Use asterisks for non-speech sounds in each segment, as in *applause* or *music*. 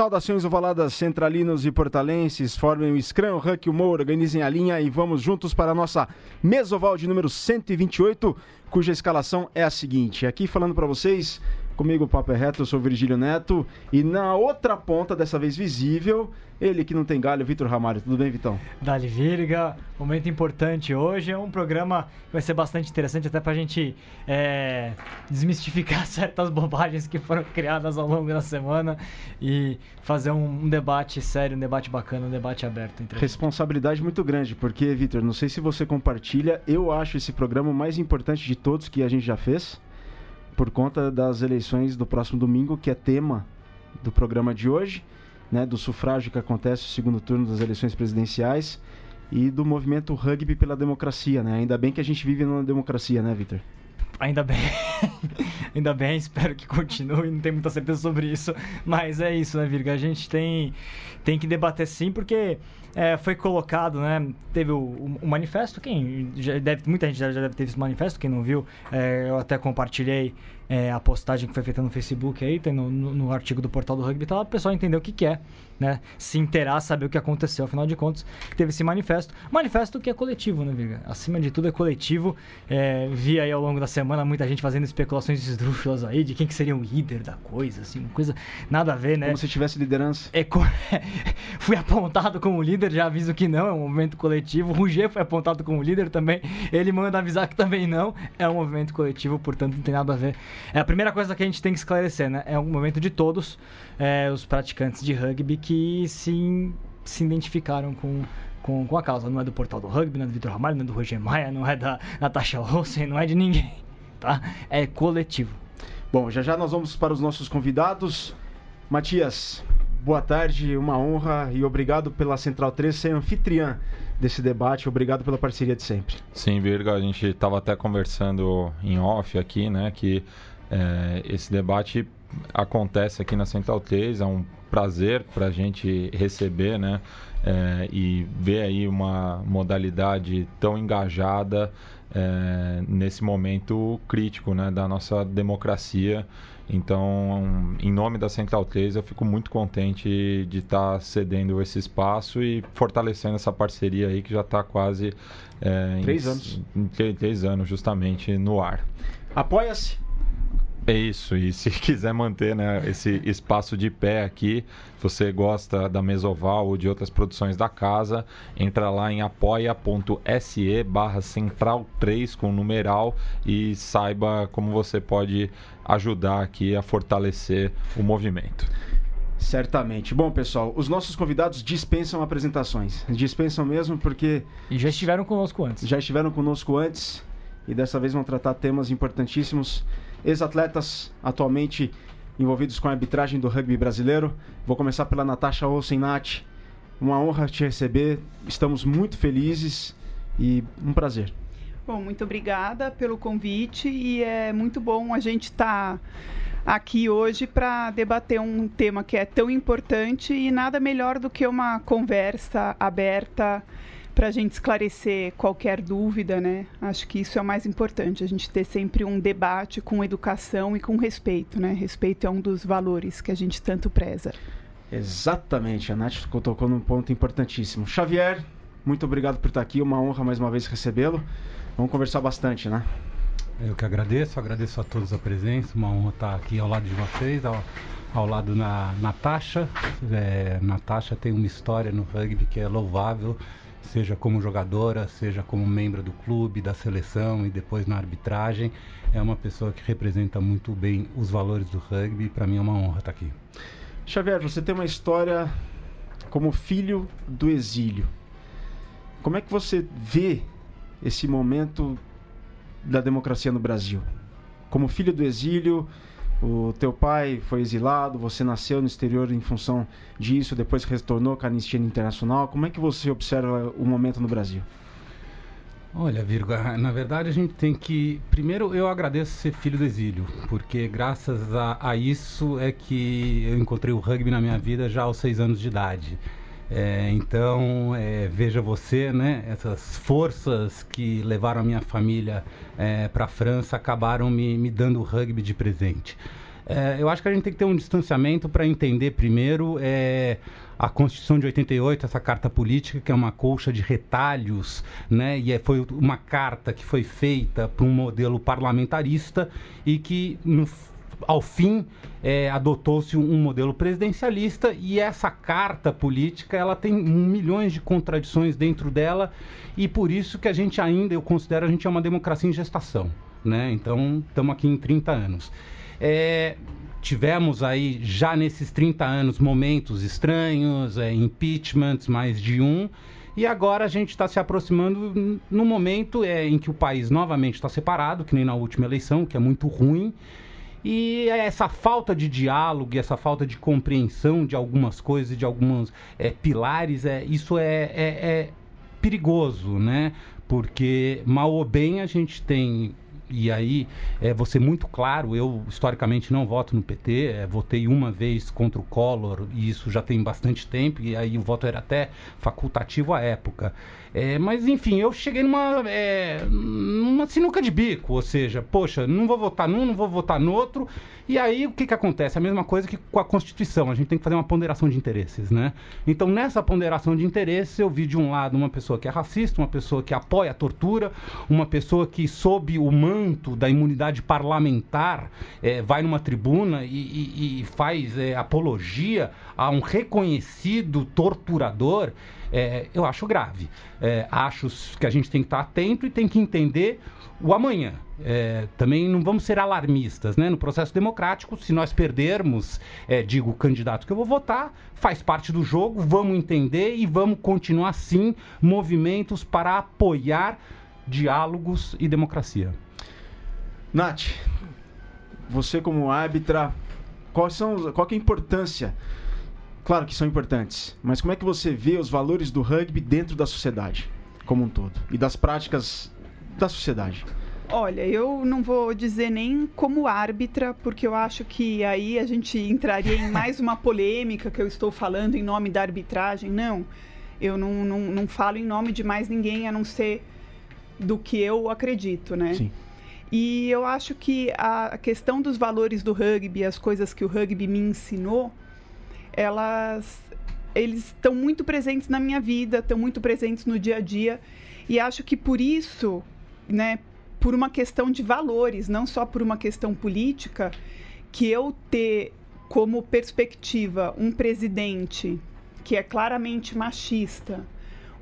Saudações ovaladas centralinos e portalenses, formem o Scrum, o Huck, o Moura, organizem a linha e vamos juntos para a nossa mesoval de número 128, cuja escalação é a seguinte. Aqui falando para vocês, comigo o Papo é Reto, eu sou o Virgílio Neto e na outra ponta, dessa vez visível, ele que não tem galho, Vitor Ramalho. Tudo bem, Vitão? Dali Virga, momento importante hoje. É um programa que vai ser bastante interessante até pra gente é, desmistificar *laughs* certas bobagens que foram criadas ao longo da semana e fazer um, um debate sério, um debate bacana, um debate aberto. Entre Responsabilidade muito grande, porque, Vitor, não sei se você compartilha, eu acho esse programa o mais importante de todos que a gente já fez, por conta das eleições do próximo domingo, que é tema do programa de hoje né, do sufrágio que acontece no segundo turno das eleições presidenciais e do movimento rugby pela democracia, né? Ainda bem que a gente vive numa democracia, né, Vitor? Ainda bem, *laughs* ainda bem, espero que continue, não tenho muita certeza sobre isso, mas é isso, né, Virga? A gente tem, tem que debater sim, porque é, foi colocado, né? Teve o, o, manifesto, quem já deve, muita gente já, deve ter visto o manifesto, quem não viu, é, eu até compartilhei é, a postagem que foi feita no Facebook aí, tem no, no, no artigo do portal do rugby, lá, o pessoal entender o que, que é, né? Se inteirar, saber o que aconteceu. Afinal de contas, teve esse manifesto. Manifesto que é coletivo, né, Viga? Acima de tudo é coletivo. É, vi aí ao longo da semana muita gente fazendo especulações esdrúxulas aí de quem que seria o líder da coisa, assim, uma coisa nada a ver, né? Como se tivesse liderança. É, *laughs* fui apontado como líder, já aviso que não, é um movimento coletivo. O Ruger foi apontado como líder também, ele manda avisar que também não, é um movimento coletivo, portanto não tem nada a ver é a primeira coisa que a gente tem que esclarecer, né? É um momento de todos é, os praticantes de rugby que se, se identificaram com, com, com a causa. Não é do portal do rugby, não é do Vitor Ramalho, não é do Roger Maia, não é da Natasha Olsen, não é de ninguém, *laughs* tá? É coletivo. Bom, já já nós vamos para os nossos convidados. Matias, boa tarde, uma honra e obrigado pela Central 3 ser anfitriã desse debate. Obrigado pela parceria de sempre. Sim, Virga, a gente estava até conversando em off aqui, né, que é, esse debate acontece aqui na Central 3, é um prazer para a gente receber, né, é, e ver aí uma modalidade tão engajada é, nesse momento crítico, né, da nossa democracia então, em nome da Central 3, eu fico muito contente de estar tá cedendo esse espaço e fortalecendo essa parceria aí que já está quase é, três em, anos. Em, três anos justamente no ar. Apoia-se é isso, e se *laughs* quiser manter né, esse espaço de pé aqui, se você gosta da Mesoval ou de outras produções da casa, entra lá em apoia.se barra central 3 com numeral e saiba como você pode ajudar aqui a fortalecer o movimento. Certamente. Bom, pessoal, os nossos convidados dispensam apresentações. Dispensam mesmo porque. E já estiveram conosco antes. Já estiveram conosco antes e dessa vez vão tratar temas importantíssimos ex-atletas atualmente envolvidos com a arbitragem do rugby brasileiro. Vou começar pela Natasha Olsen-Nath. Uma honra te receber. Estamos muito felizes e um prazer. Bom, muito obrigada pelo convite e é muito bom a gente estar tá aqui hoje para debater um tema que é tão importante e nada melhor do que uma conversa aberta para a gente esclarecer qualquer dúvida, né? Acho que isso é o mais importante, a gente ter sempre um debate com educação e com respeito, né? Respeito é um dos valores que a gente tanto preza. Exatamente, a Nath tocou num ponto importantíssimo. Xavier, muito obrigado por estar aqui, uma honra mais uma vez recebê-lo. Vamos conversar bastante, né? Eu que agradeço, agradeço a todos a presença, uma honra estar aqui ao lado de vocês, ao, ao lado da Natasha. É, Natasha tem uma história no rugby que é louvável seja como jogadora, seja como membro do clube, da seleção e depois na arbitragem. É uma pessoa que representa muito bem os valores do rugby para mim é uma honra estar aqui. Xavier, você tem uma história como filho do exílio. Como é que você vê esse momento da democracia no Brasil? Como filho do exílio, o teu pai foi exilado, você nasceu no exterior em função disso, depois retornou com a Anistia Internacional. Como é que você observa o momento no Brasil? Olha, Virgo, *laughs* na verdade a gente tem que. Primeiro, eu agradeço ser filho do exílio, porque graças a, a isso é que eu encontrei o rugby na minha vida já aos seis anos de idade. É, então, é, veja você, né? Essas forças que levaram a minha família é, para a França acabaram me, me dando o rugby de presente. É, eu acho que a gente tem que ter um distanciamento para entender primeiro é, a Constituição de 88, essa carta política, que é uma colcha de retalhos, né? E é, foi uma carta que foi feita para um modelo parlamentarista e que no ao fim é, adotou-se um modelo presidencialista e essa carta política ela tem milhões de contradições dentro dela e por isso que a gente ainda eu considero a gente é uma democracia em gestação, né? Então estamos aqui em 30 anos. É, tivemos aí já nesses 30 anos momentos estranhos, é, impeachments, mais de um. E agora a gente está se aproximando no momento é, em que o país novamente está separado, que nem na última eleição, que é muito ruim. E essa falta de diálogo, essa falta de compreensão de algumas coisas, de alguns é, pilares, é, isso é, é, é perigoso, né? Porque mal ou bem a gente tem e aí é, ser muito claro, eu historicamente não voto no PT, é, votei uma vez contra o Collor e isso já tem bastante tempo, e aí o voto era até facultativo à época. É, mas enfim, eu cheguei numa, é, numa sinuca de bico, ou seja, poxa, não vou votar num, não vou votar no outro. E aí o que, que acontece? A mesma coisa que com a Constituição, a gente tem que fazer uma ponderação de interesses, né? Então nessa ponderação de interesses eu vi de um lado uma pessoa que é racista, uma pessoa que apoia a tortura, uma pessoa que sob o manto da imunidade parlamentar é, vai numa tribuna e, e, e faz é, apologia a um reconhecido torturador é, eu acho grave. É, acho que a gente tem que estar atento e tem que entender o amanhã. É, também não vamos ser alarmistas, né? No processo democrático, se nós perdermos, é, digo, o candidato que eu vou votar, faz parte do jogo, vamos entender e vamos continuar sim movimentos para apoiar diálogos e democracia. Nath, você como árbitra, quais são, qual é a importância Claro que são importantes, mas como é que você vê os valores do rugby dentro da sociedade como um todo e das práticas da sociedade? Olha, eu não vou dizer nem como árbitra, porque eu acho que aí a gente entraria em mais uma *laughs* polêmica que eu estou falando em nome da arbitragem. Não, eu não, não, não falo em nome de mais ninguém a não ser do que eu acredito, né? Sim. E eu acho que a questão dos valores do rugby, as coisas que o rugby me ensinou, elas eles estão muito presentes na minha vida, estão muito presentes no dia a dia. E acho que por isso, né, por uma questão de valores, não só por uma questão política, que eu ter como perspectiva um presidente que é claramente machista,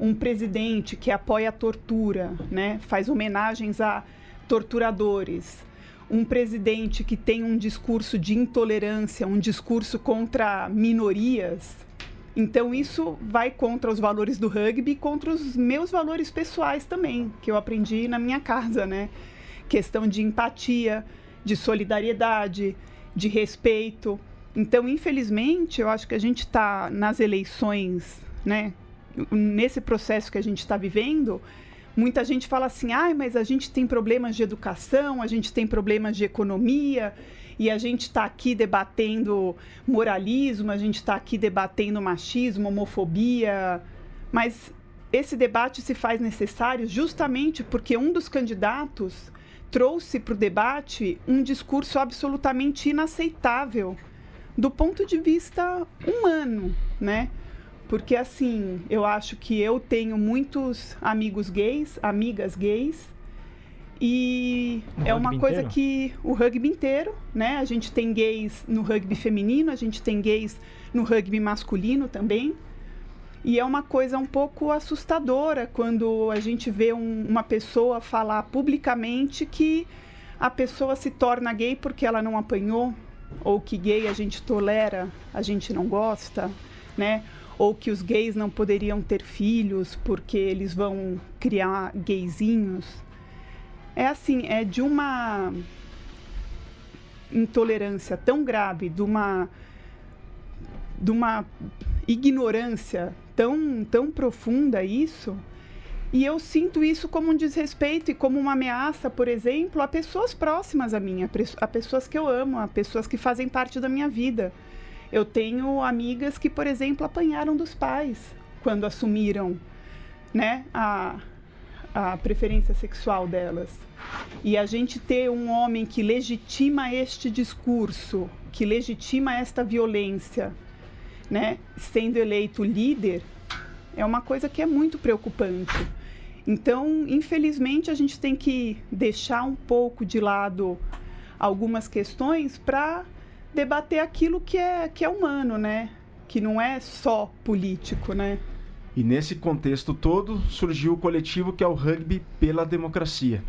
um presidente que apoia a tortura, né, faz homenagens a torturadores, um presidente que tem um discurso de intolerância, um discurso contra minorias, então isso vai contra os valores do rugby contra os meus valores pessoais também, que eu aprendi na minha casa, né? Questão de empatia, de solidariedade, de respeito. Então, infelizmente, eu acho que a gente está nas eleições, né? Nesse processo que a gente está vivendo, Muita gente fala assim: ah, mas a gente tem problemas de educação, a gente tem problemas de economia, e a gente está aqui debatendo moralismo, a gente está aqui debatendo machismo, homofobia. Mas esse debate se faz necessário justamente porque um dos candidatos trouxe para o debate um discurso absolutamente inaceitável do ponto de vista humano, né? Porque assim, eu acho que eu tenho muitos amigos gays, amigas gays, e é uma coisa inteiro? que o rugby inteiro, né? A gente tem gays no rugby feminino, a gente tem gays no rugby masculino também. E é uma coisa um pouco assustadora quando a gente vê um, uma pessoa falar publicamente que a pessoa se torna gay porque ela não apanhou, ou que gay a gente tolera, a gente não gosta, né? Ou que os gays não poderiam ter filhos porque eles vão criar gayzinhos. É assim, é de uma intolerância tão grave, de uma de uma ignorância tão tão profunda isso. E eu sinto isso como um desrespeito e como uma ameaça, por exemplo, a pessoas próximas a mim, a pessoas que eu amo, a pessoas que fazem parte da minha vida. Eu tenho amigas que, por exemplo, apanharam dos pais quando assumiram né, a, a preferência sexual delas. E a gente ter um homem que legitima este discurso, que legitima esta violência, né, sendo eleito líder, é uma coisa que é muito preocupante. Então, infelizmente, a gente tem que deixar um pouco de lado algumas questões para debater aquilo que é, que é humano, né? Que não é só político, né? E nesse contexto todo surgiu o coletivo que é o Rugby pela Democracia.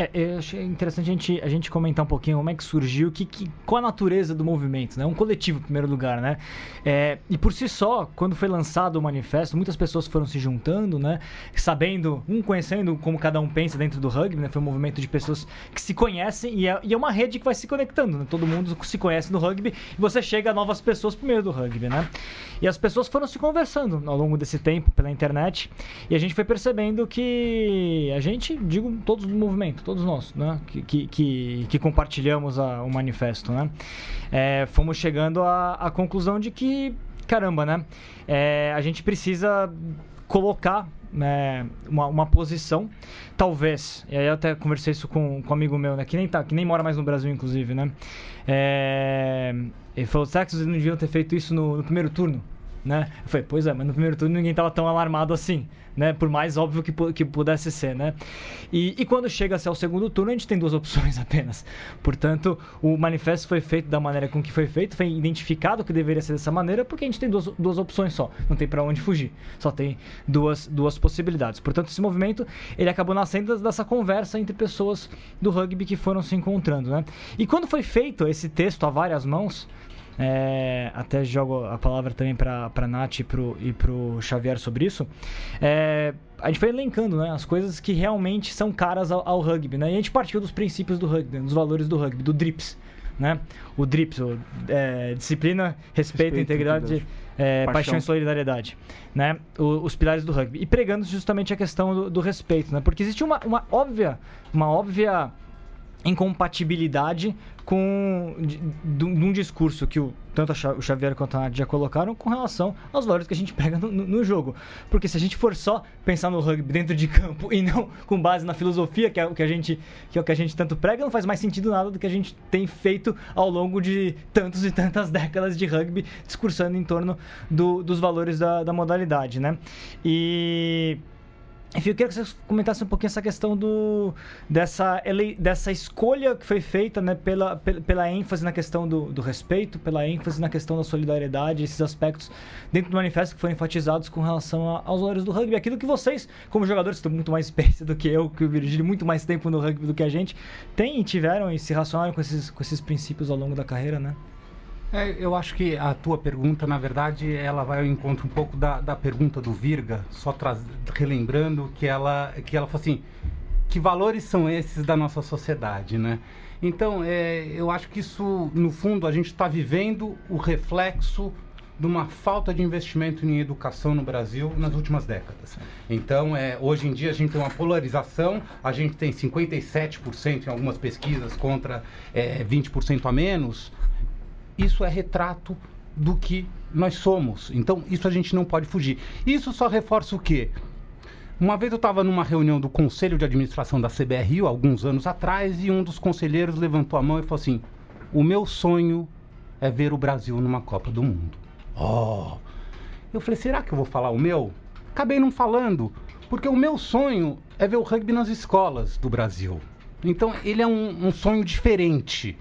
É, eu achei interessante a gente, a gente comentar um pouquinho como é que surgiu, que, que, qual a natureza do movimento, né? Um coletivo, em primeiro lugar, né? É, e por si só, quando foi lançado o manifesto, muitas pessoas foram se juntando, né? Sabendo, um conhecendo como cada um pensa dentro do rugby, né? Foi um movimento de pessoas que se conhecem e é, e é uma rede que vai se conectando, né? Todo mundo se conhece no rugby e você chega a novas pessoas por meio do rugby, né? E as pessoas foram se conversando ao longo desse tempo pela internet e a gente foi percebendo que a gente, digo, todos do movimento, todos nós, né, que, que, que compartilhamos a, o manifesto, né, é, fomos chegando à, à conclusão de que, caramba, né, é, a gente precisa colocar né, uma, uma posição, talvez, e aí eu até conversei isso com, com um amigo meu, né, que nem, tá, que nem mora mais no Brasil, inclusive, né, é, ele falou, será que vocês não deviam ter feito isso no, no primeiro turno? Né? Eu falei, pois é, mas no primeiro turno ninguém estava tão alarmado assim, né? Por mais óbvio que, que pudesse ser, né? E, e quando chega-se ao segundo turno, a gente tem duas opções *laughs* apenas. Portanto, o manifesto foi feito da maneira com que foi feito, foi identificado que deveria ser dessa maneira, porque a gente tem duas, duas opções só, não tem para onde fugir, só tem duas, duas possibilidades. Portanto, esse movimento, ele acabou nascendo dessa conversa entre pessoas do rugby que foram se encontrando, né? E quando foi feito esse texto a várias mãos, é, até jogo a palavra também para Nath e pro, e pro Xavier sobre isso. É, a gente foi elencando né, as coisas que realmente são caras ao, ao, rugby. Né? E a gente partiu dos princípios do rugby, dos valores do rugby, do DRIPS. Né? O DRIPS, o, é, disciplina, respeito, respeito integridade, é, paixão. paixão. e solidariedade, né? O, os pilares do rugby. E pregando justamente a questão do, do respeito, né? Porque existe uma, uma óbvia, uma óbvia incompatibilidade com de, de, um discurso que o, tanto o Xavier quanto a Nath já colocaram com relação aos valores que a gente pega no, no, jogo. Porque se a gente for só pensar no rugby dentro de campo *laughs* e não com base na filosofia, que é o que a gente, que é o que a gente tanto prega, não faz mais sentido nada do que a gente tem feito ao longo de tantos e tantas *laughs* décadas de rugby, discursando em torno do, dos valores da, da modalidade, né? E enfim, eu queria que vocês comentassem um pouquinho essa questão do, dessa, ele, dessa escolha que foi feita né, pela, pela, ênfase na questão do, do, respeito, pela ênfase na questão da solidariedade, esses aspectos dentro do manifesto que foram enfatizados com relação a, aos valores do rugby. Aquilo que vocês, como jogadores, estão muito mais *laughs* experiência do que eu, que o Virgílio, muito mais tempo no rugby do que a gente, têm tiveram e se relacionaram com esses, com esses princípios ao longo da carreira, né? É, eu acho que a tua pergunta, na verdade, ela vai ao encontro um pouco da, da pergunta do Virga, só traz, relembrando que ela, que ela fala assim, que valores são esses da nossa sociedade, né? Então, é, eu acho que isso, no fundo, a gente está vivendo o reflexo de uma falta de investimento em educação no Brasil nas últimas décadas. Então, é, hoje em dia a gente tem uma polarização, a gente tem 57% em algumas pesquisas contra é, 20% a menos, isso é retrato do que nós somos. Então, isso a gente não pode fugir. Isso só reforça o quê? Uma vez eu estava numa reunião do Conselho de Administração da CBRU, alguns anos atrás, e um dos conselheiros levantou a mão e falou assim: O meu sonho é ver o Brasil numa Copa do Mundo. Oh! Eu falei: será que eu vou falar o meu? Acabei não falando, porque o meu sonho é ver o rugby nas escolas do Brasil. Então, ele é um, um sonho diferente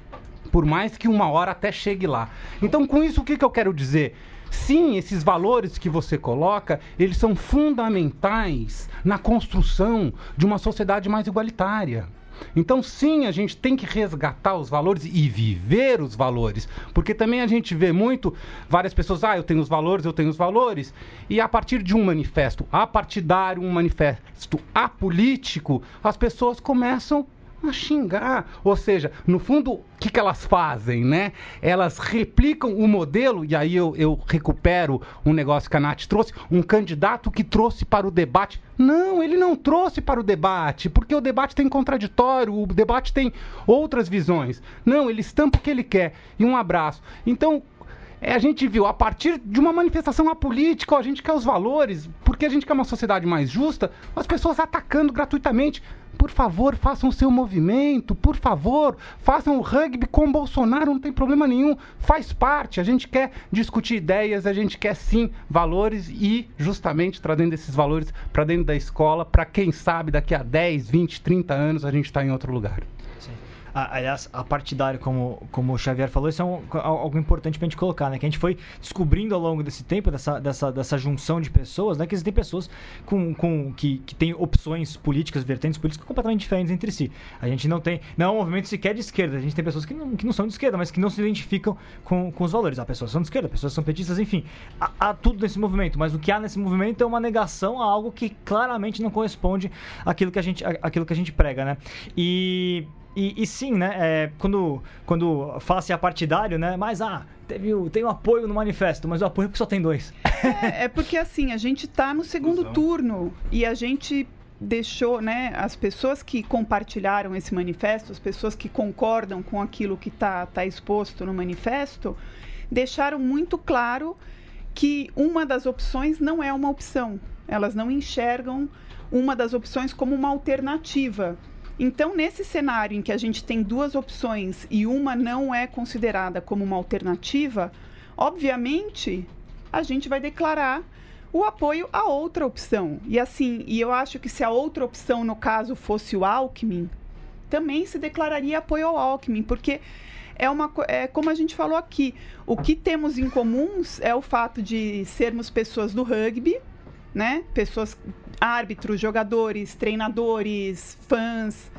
por mais que uma hora até chegue lá. Então, com isso, o que, que eu quero dizer? Sim, esses valores que você coloca, eles são fundamentais na construção de uma sociedade mais igualitária. Então, sim, a gente tem que resgatar os valores e viver os valores. Porque também a gente vê muito várias pessoas, ah, eu tenho os valores, eu tenho os valores. E a partir de um manifesto apartidário, um manifesto apolítico, as pessoas começam a xingar. Ou seja, no fundo, o que, que elas fazem, né? Elas replicam o modelo, e aí eu, eu recupero um negócio que a Nath trouxe, um candidato que trouxe para o debate. Não, ele não trouxe para o debate, porque o debate tem contraditório, o debate tem outras visões. Não, ele estampa o que ele quer. E um abraço. Então, é, a gente viu a partir de uma manifestação apolítica, a gente quer os valores, porque a gente quer uma sociedade mais justa, as pessoas atacando gratuitamente. Por favor, façam o seu movimento, por favor, façam o rugby com Bolsonaro, não tem problema nenhum, faz parte. A gente quer discutir ideias, a gente quer sim valores e justamente trazendo esses valores para dentro da escola, para quem sabe daqui a 10, 20, 30 anos a gente está em outro lugar aliás, a partidário, como, como o Xavier falou, isso é um, algo importante para a gente colocar, né? Que a gente foi descobrindo ao longo desse tempo, dessa, dessa, dessa junção de pessoas, né? Que existem pessoas com, com, que, que têm opções políticas, vertentes políticas completamente diferentes entre si. A gente não tem. Não é um movimento sequer de esquerda, a gente tem pessoas que não, que não são de esquerda, mas que não se identificam com, com os valores. Há pessoas são de esquerda, pessoas são petistas, enfim. Há, há tudo nesse movimento, mas o que há nesse movimento é uma negação a algo que claramente não corresponde àquilo que a gente, àquilo que a gente prega, né? E e, e, sim, né? É, quando, quando fala-se a partidário, né? Mas, ah, teve, tem o um apoio no manifesto, mas o apoio é só tem dois. É, é porque, assim, a gente está no segundo turno e a gente deixou, né? As pessoas que compartilharam esse manifesto, as pessoas que concordam com aquilo que está tá exposto no manifesto, deixaram muito claro que uma das opções não é uma opção. Elas não enxergam uma das opções como uma alternativa. Então, nesse cenário em que a gente tem duas opções e uma não é considerada como uma alternativa, obviamente a gente vai declarar o apoio à outra opção. E assim, e eu acho que se a outra opção, no caso, fosse o Alckmin, também se declararia apoio ao Alckmin, porque é uma é como a gente falou aqui, o que temos em comuns é o fato de sermos pessoas do rugby, né? Pessoas árbitros, jogadores, treinadores, fãs,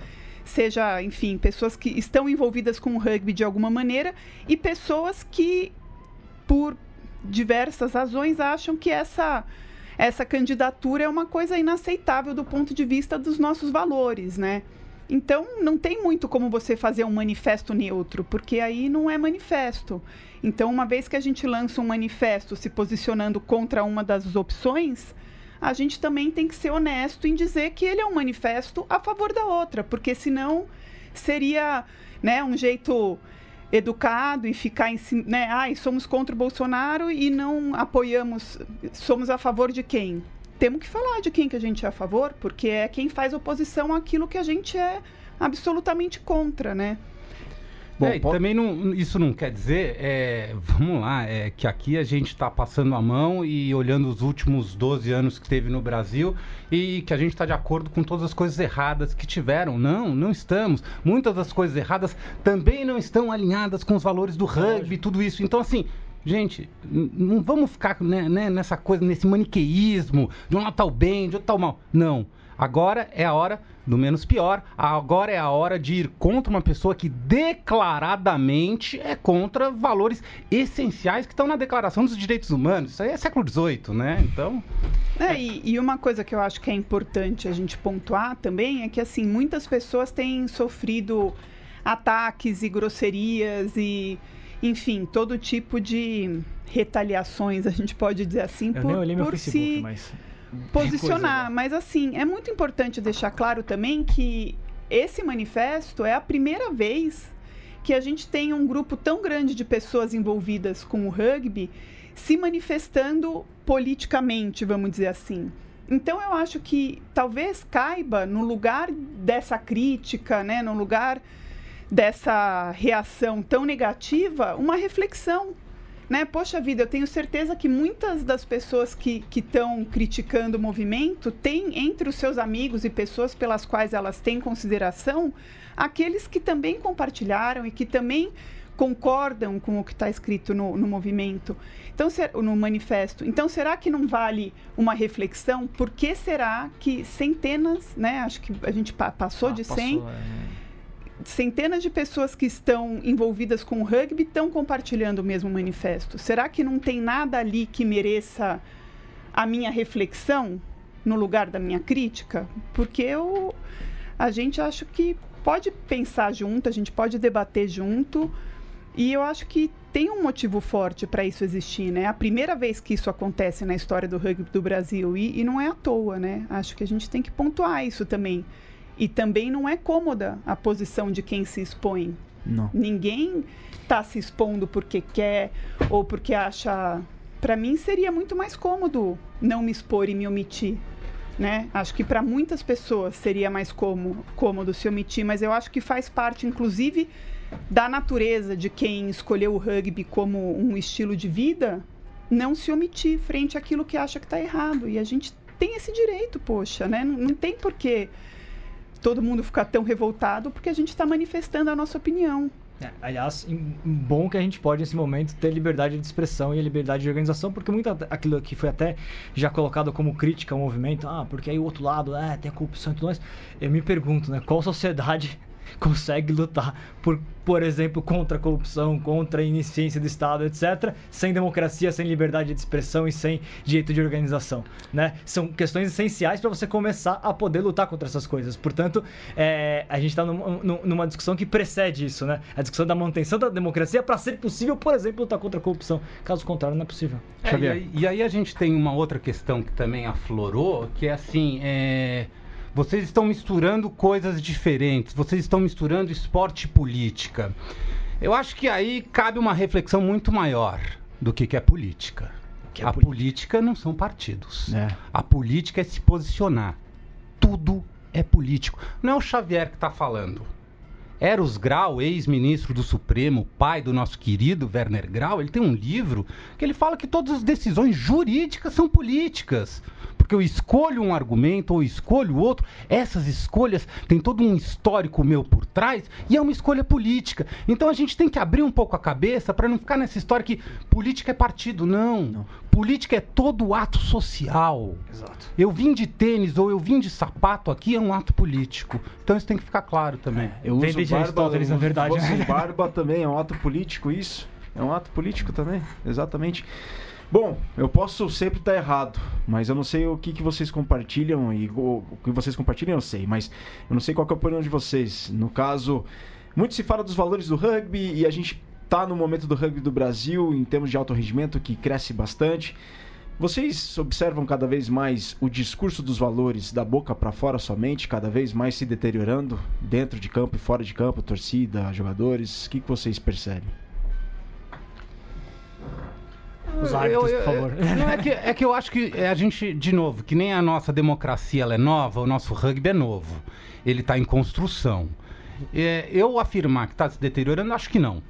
seja, enfim, pessoas que estão envolvidas com o rugby de alguma maneira e pessoas que, por diversas razões, acham que essa, essa candidatura é uma coisa inaceitável do ponto de vista dos nossos valores, né? Então, não tem muito como você fazer um manifesto neutro, porque aí não é manifesto. Então, uma vez que a gente lança um manifesto se posicionando contra uma das opções, a gente também tem que ser honesto em dizer que ele é um manifesto a favor da outra, porque senão seria né, um jeito educado e ficar em né, ai, somos contra o Bolsonaro e não apoiamos, somos a favor de quem? Temos que falar de quem que a gente é a favor, porque é quem faz oposição àquilo que a gente é absolutamente contra, né? Bom, é, pode... também não, isso não quer dizer, é, vamos lá, é, que aqui a gente está passando a mão e olhando os últimos 12 anos que teve no Brasil e que a gente está de acordo com todas as coisas erradas que tiveram. Não, não estamos. Muitas das coisas erradas também não estão alinhadas com os valores do rugby e tudo isso. Então, assim, Gente, não vamos ficar né, né, nessa coisa, nesse maniqueísmo, de um lado tá o bem, de outro tá o mal. Não. Agora é a hora do menos pior. Agora é a hora de ir contra uma pessoa que declaradamente é contra valores essenciais que estão na Declaração dos Direitos Humanos. Isso aí é século XVIII, né? Então. É, e, e uma coisa que eu acho que é importante a gente pontuar também é que assim muitas pessoas têm sofrido ataques e grosserias e enfim, todo tipo de retaliações, a gente pode dizer assim, eu por, nem olhei meu por Facebook, se mas posicionar. Mas assim, é muito importante deixar claro também que esse manifesto é a primeira vez que a gente tem um grupo tão grande de pessoas envolvidas com o rugby se manifestando politicamente, vamos dizer assim. Então eu acho que talvez caiba no lugar dessa crítica, né, no lugar dessa reação tão negativa, uma reflexão né? Poxa vida, eu tenho certeza que muitas das pessoas que estão criticando o movimento têm entre os seus amigos e pessoas pelas quais elas têm consideração aqueles que também compartilharam e que também concordam com o que está escrito no, no, movimento, então no manifesto. Então, será que não vale uma reflexão? Por que será que centenas, né? Acho que a gente passou ah, de 100. Passou, é centenas de pessoas que estão envolvidas com o rugby estão compartilhando o mesmo manifesto. Será que não tem nada ali que mereça a minha reflexão no lugar da minha crítica? Porque eu, a gente acha que pode pensar junto, a gente pode debater junto. E eu acho que tem um motivo forte para isso existir, né? É a primeira vez que isso acontece na história do rugby do Brasil e, e não é à toa, né? Acho que a gente tem que pontuar isso também. E também não é cômoda a posição de quem se expõe. Não. Ninguém está se expondo porque quer ou porque acha. Para mim seria muito mais cômodo não me expor e me omitir. Né? Acho que para muitas pessoas seria mais cômodo, cômodo se omitir, mas eu acho que faz parte, inclusive, da natureza de quem escolheu o rugby como um estilo de vida, não se omitir frente àquilo que acha que está errado. E a gente tem esse direito, poxa, né? Não, não tem porquê todo mundo ficar tão revoltado, porque a gente está manifestando a nossa opinião. É, aliás, bom que a gente pode, nesse momento, ter liberdade de expressão e liberdade de organização, porque muito aquilo que foi até já colocado como crítica ao movimento, ah, porque aí o outro lado, é, tem a corrupção e tudo mais. Eu me pergunto, né, qual sociedade consegue lutar por, por exemplo, contra a corrupção, contra a ineficiência do Estado, etc., sem democracia, sem liberdade de expressão e sem direito de organização, né? São questões essenciais para você começar a poder lutar contra essas coisas. Portanto, é, a gente está num, numa discussão que precede isso, né? A discussão da manutenção da democracia para ser possível, por exemplo, lutar contra a corrupção. Caso contrário, não é possível. É, e, aí, e, aí, a gente tem uma outra questão que também aflorou, que é assim, é vocês estão misturando coisas diferentes, vocês estão misturando esporte e política. Eu acho que aí cabe uma reflexão muito maior do que, que é política. Que é a política? política não são partidos. É. A política é se posicionar. Tudo é político. Não é o Xavier que está falando. Eros Grau, ex-ministro do Supremo, pai do nosso querido Werner Grau, ele tem um livro que ele fala que todas as decisões jurídicas são políticas porque eu escolho um argumento ou escolho outro, essas escolhas têm todo um histórico meu por trás e é uma escolha política. Então a gente tem que abrir um pouco a cabeça para não ficar nessa história que política é partido. Não. não. Política é todo ato social. Exato. Eu vim de tênis ou eu vim de sapato aqui é um ato político. Então isso tem que ficar claro também. É, eu uso barba, eu uso, verdade. barba também é um ato político isso. É um ato político também, exatamente. Bom, eu posso sempre estar errado, mas eu não sei o que, que vocês compartilham e o, o que vocês compartilham eu sei, mas eu não sei qual é a opinião de vocês. No caso, muito se fala dos valores do rugby e a gente está no momento do rugby do Brasil em termos de alto rendimento que cresce bastante. Vocês observam cada vez mais o discurso dos valores da boca para fora somente, cada vez mais se deteriorando dentro de campo e fora de campo, torcida, jogadores? O que, que vocês percebem? Os árbitros, eu, eu, por favor. Não, é, que, é que eu acho que a gente, de novo, que nem a nossa democracia é nova, o nosso rugby é novo. Ele está em construção. É, eu afirmar que está se deteriorando, acho que não.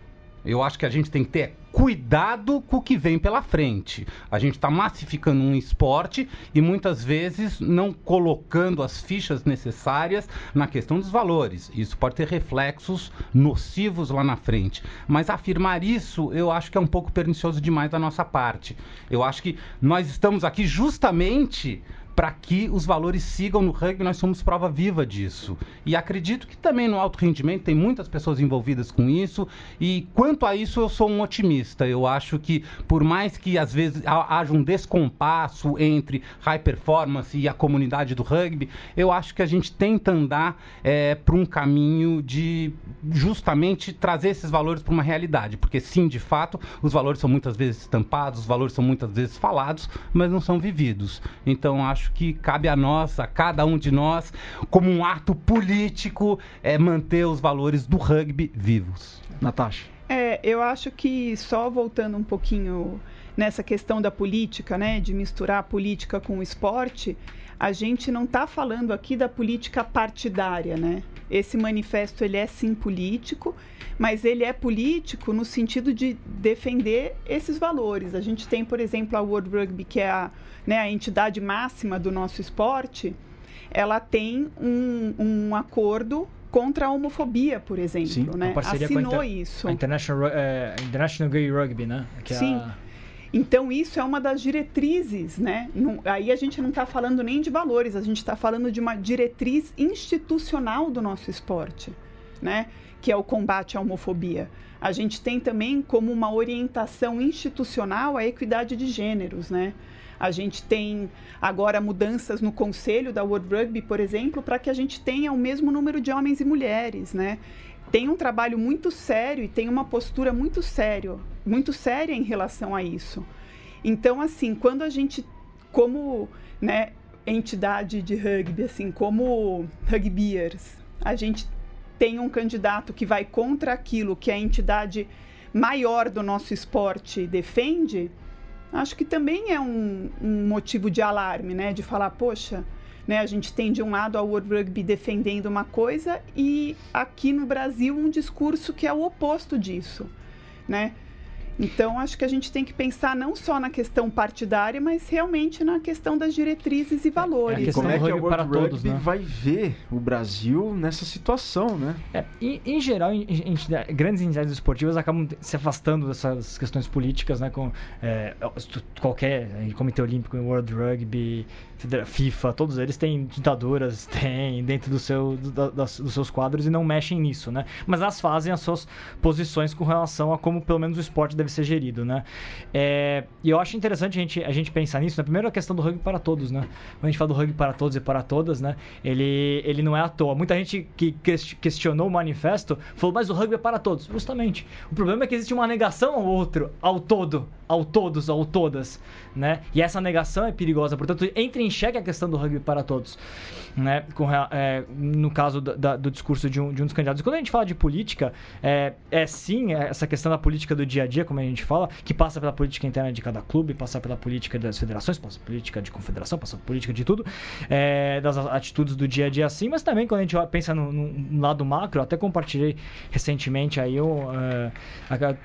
Eu acho que a gente tem que ter cuidado com o que vem pela frente. A gente está massificando um esporte e muitas vezes não colocando as fichas necessárias na questão dos valores. Isso pode ter reflexos nocivos lá na frente. Mas afirmar isso eu acho que é um pouco pernicioso demais da nossa parte. Eu acho que nós estamos aqui justamente para que os valores sigam no rugby, nós somos prova viva disso. E acredito que também no alto rendimento tem muitas pessoas envolvidas com isso. E quanto a isso, eu sou um otimista. Eu acho que, por mais que às vezes haja um descompasso entre high performance e a comunidade do rugby, eu acho que a gente tenta andar é, para um caminho de justamente trazer esses valores para uma realidade. Porque, sim, de fato, os valores são muitas vezes estampados, os valores são muitas vezes falados, mas não são vividos. Então, acho acho que cabe a nós, a cada um de nós, como um ato político, é manter os valores do rugby vivos. Natasha. É, eu acho que só voltando um pouquinho nessa questão da política, né, de misturar a política com o esporte, a gente não está falando aqui da política partidária, né? Esse manifesto ele é sim político, mas ele é político no sentido de defender esses valores. A gente tem, por exemplo, a World Rugby, que é a, né, a entidade máxima do nosso esporte, ela tem um, um acordo contra a homofobia, por exemplo, Sim, né? Assinou a isso. A International, uh, International Gay Rugby, né? Que é Sim. A... Então, isso é uma das diretrizes, né? Não, aí a gente não está falando nem de valores, a gente está falando de uma diretriz institucional do nosso esporte, né? Que é o combate à homofobia. A gente tem também como uma orientação institucional a equidade de gêneros, né? A gente tem agora mudanças no conselho da World Rugby, por exemplo, para que a gente tenha o mesmo número de homens e mulheres, né? tem um trabalho muito sério e tem uma postura muito sério, muito séria em relação a isso. Então, assim, quando a gente, como né, entidade de rugby, assim, como rugbyers, a gente tem um candidato que vai contra aquilo que a entidade maior do nosso esporte defende, acho que também é um, um motivo de alarme, né? De falar, poxa, né, a gente tem de um lado a World Rugby defendendo uma coisa e aqui no Brasil um discurso que é o oposto disso, né? Então, acho que a gente tem que pensar não só na questão partidária, mas realmente na questão das diretrizes e valores. É, como é que a World para Rugby todos, né? vai ver o Brasil nessa situação, né? É, em, em geral, em- em- entidade- grandes entidades esportivas acabam se afastando dessas questões políticas, né? Com é, qualquer é, Comitê Olímpico, World Rugby, Federa- FIFA, todos eles têm ditaduras, *laughs* têm dentro do seu, do- da- das- dos seus quadros e não mexem nisso, né? Mas elas fazem as suas posições com relação a como pelo menos o esporte deve ser gerido, né? É, e eu acho interessante a gente, a gente pensar nisso, né? Primeiro a questão do rugby para todos, né? Quando a gente fala do rugby para todos e para todas, né? Ele, ele não é à toa. Muita gente que ques- questionou o manifesto falou, mas o rugby é para todos. Justamente. O problema é que existe uma negação ao outro, ao todo, ao todos, ao todas, né? E essa negação é perigosa. Portanto, entra em xeque a questão do rugby para todos, né? Com, é, no caso da- da- do discurso de um, de um dos candidatos. Quando a gente fala de política, é, é sim é essa questão da política do dia a dia, como a gente fala, que passa pela política interna de cada clube, passa pela política das federações, passa pela política de confederação, passa pela política de tudo, é, das atitudes do dia a dia assim, mas também quando a gente pensa no, no lado macro, até compartilhei recentemente aí o, tu-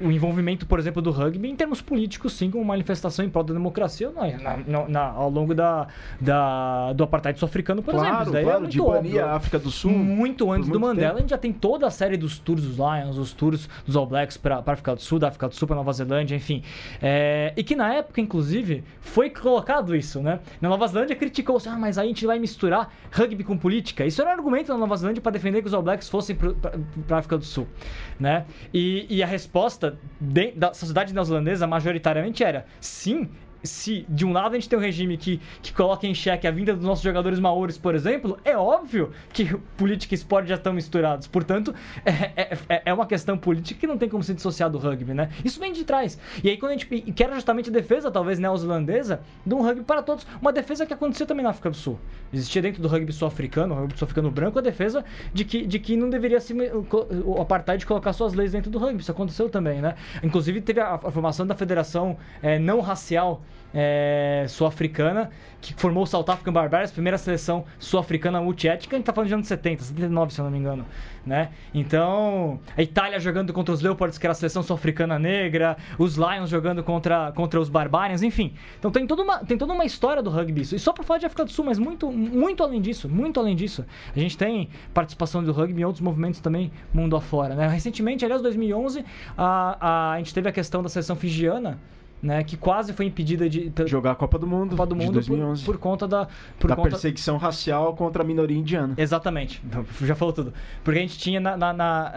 o envolvimento, por exemplo, do rugby em termos políticos, sim, como manifestação em prol da democracia na, na- na- ao longo da, da- do apartheid sul-africano, por exemplo. claro, Isso daí é claro, muito de banir a África do Sul. Muito antes por do muito Mandela, tempo. a gente já tem toda a série dos tours dos Lions, os tours dos All Blacks para a África do Sul, da África do Sul para Nova Zelândia, enfim. É, e que na época, inclusive, foi colocado isso, né? Na Nova Zelândia criticou-se, ah, mas aí a gente vai misturar rugby com política. Isso era um argumento na Nova Zelândia para defender que os All Blacks fossem para a África do Sul, né? E, e a resposta de- da sociedade neozelandesa, majoritariamente, era sim, se de um lado a gente tem um regime que, que coloca em xeque a vinda dos nossos jogadores maores, por exemplo, é óbvio que *laughs* política e esporte já estão misturados. Portanto, é, é, é- é uma questão política que não tem como se dissociar do rugby, né? Isso vem de trás. E aí, quando a gente que era justamente a defesa, talvez neozelandesa, de um rugby para todos, uma defesa que aconteceu também na África do Sul. Existia dentro do rugby sul-africano, rugby sul-africano branco, a defesa de que, de que não deveria se o apartheid colocar suas leis dentro do rugby. Isso aconteceu também, né? Inclusive, teve a, a formação da Federação eh, Não Racial é, sul-africana, que formou o South African Barbarians, primeira seleção sul-africana multiétnica, a gente tá falando de anos 70, 79, se eu não me engano, né? Então, a Itália jogando contra os Leopards, que era a seleção sul-africana negra, os Lions jogando contra, contra os Barbarians, enfim. Então tem toda, uma, tem toda uma história do rugby isso. E só pra falar de África do Sul, mas muito, muito além disso, muito além disso. A gente tem participação do rugby em outros movimentos também, mundo afora, né? Recentemente, aliás, 2011, a, a, a gente teve a questão da seleção fijiana, né, que quase foi impedida de Jogar a Copa do Mundo, Copa do Mundo 2011. Por, por conta da por da conta perseguição racial contra a minoria indiana. Exatamente, já falou tudo. Porque a gente tinha na, na, na,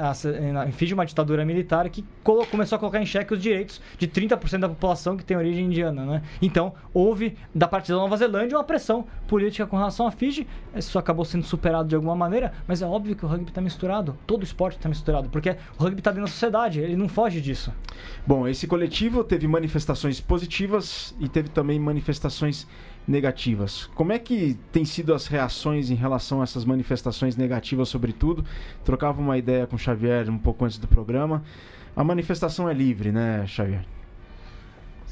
na, uma ditadura militar que colo- começou a colocar em xeque os direitos de 30% da população que tem origem indiana, né? Então, houve, da parte da Nova Zelândia, uma pressão política com relação a Fiji. Isso acabou sendo superado de alguma maneira, mas é óbvio que o rugby está misturado. Todo esporte está misturado, porque o rugby está dentro da sociedade, ele não foge disso. Bom, esse coletivo teve manifestações positivas e teve também manifestações negativas. Como é que tem sido as reações em relação a essas manifestações negativas, sobretudo? Trocava uma ideia com o Xavier um pouco antes do programa. A manifestação é livre, né, Xavier?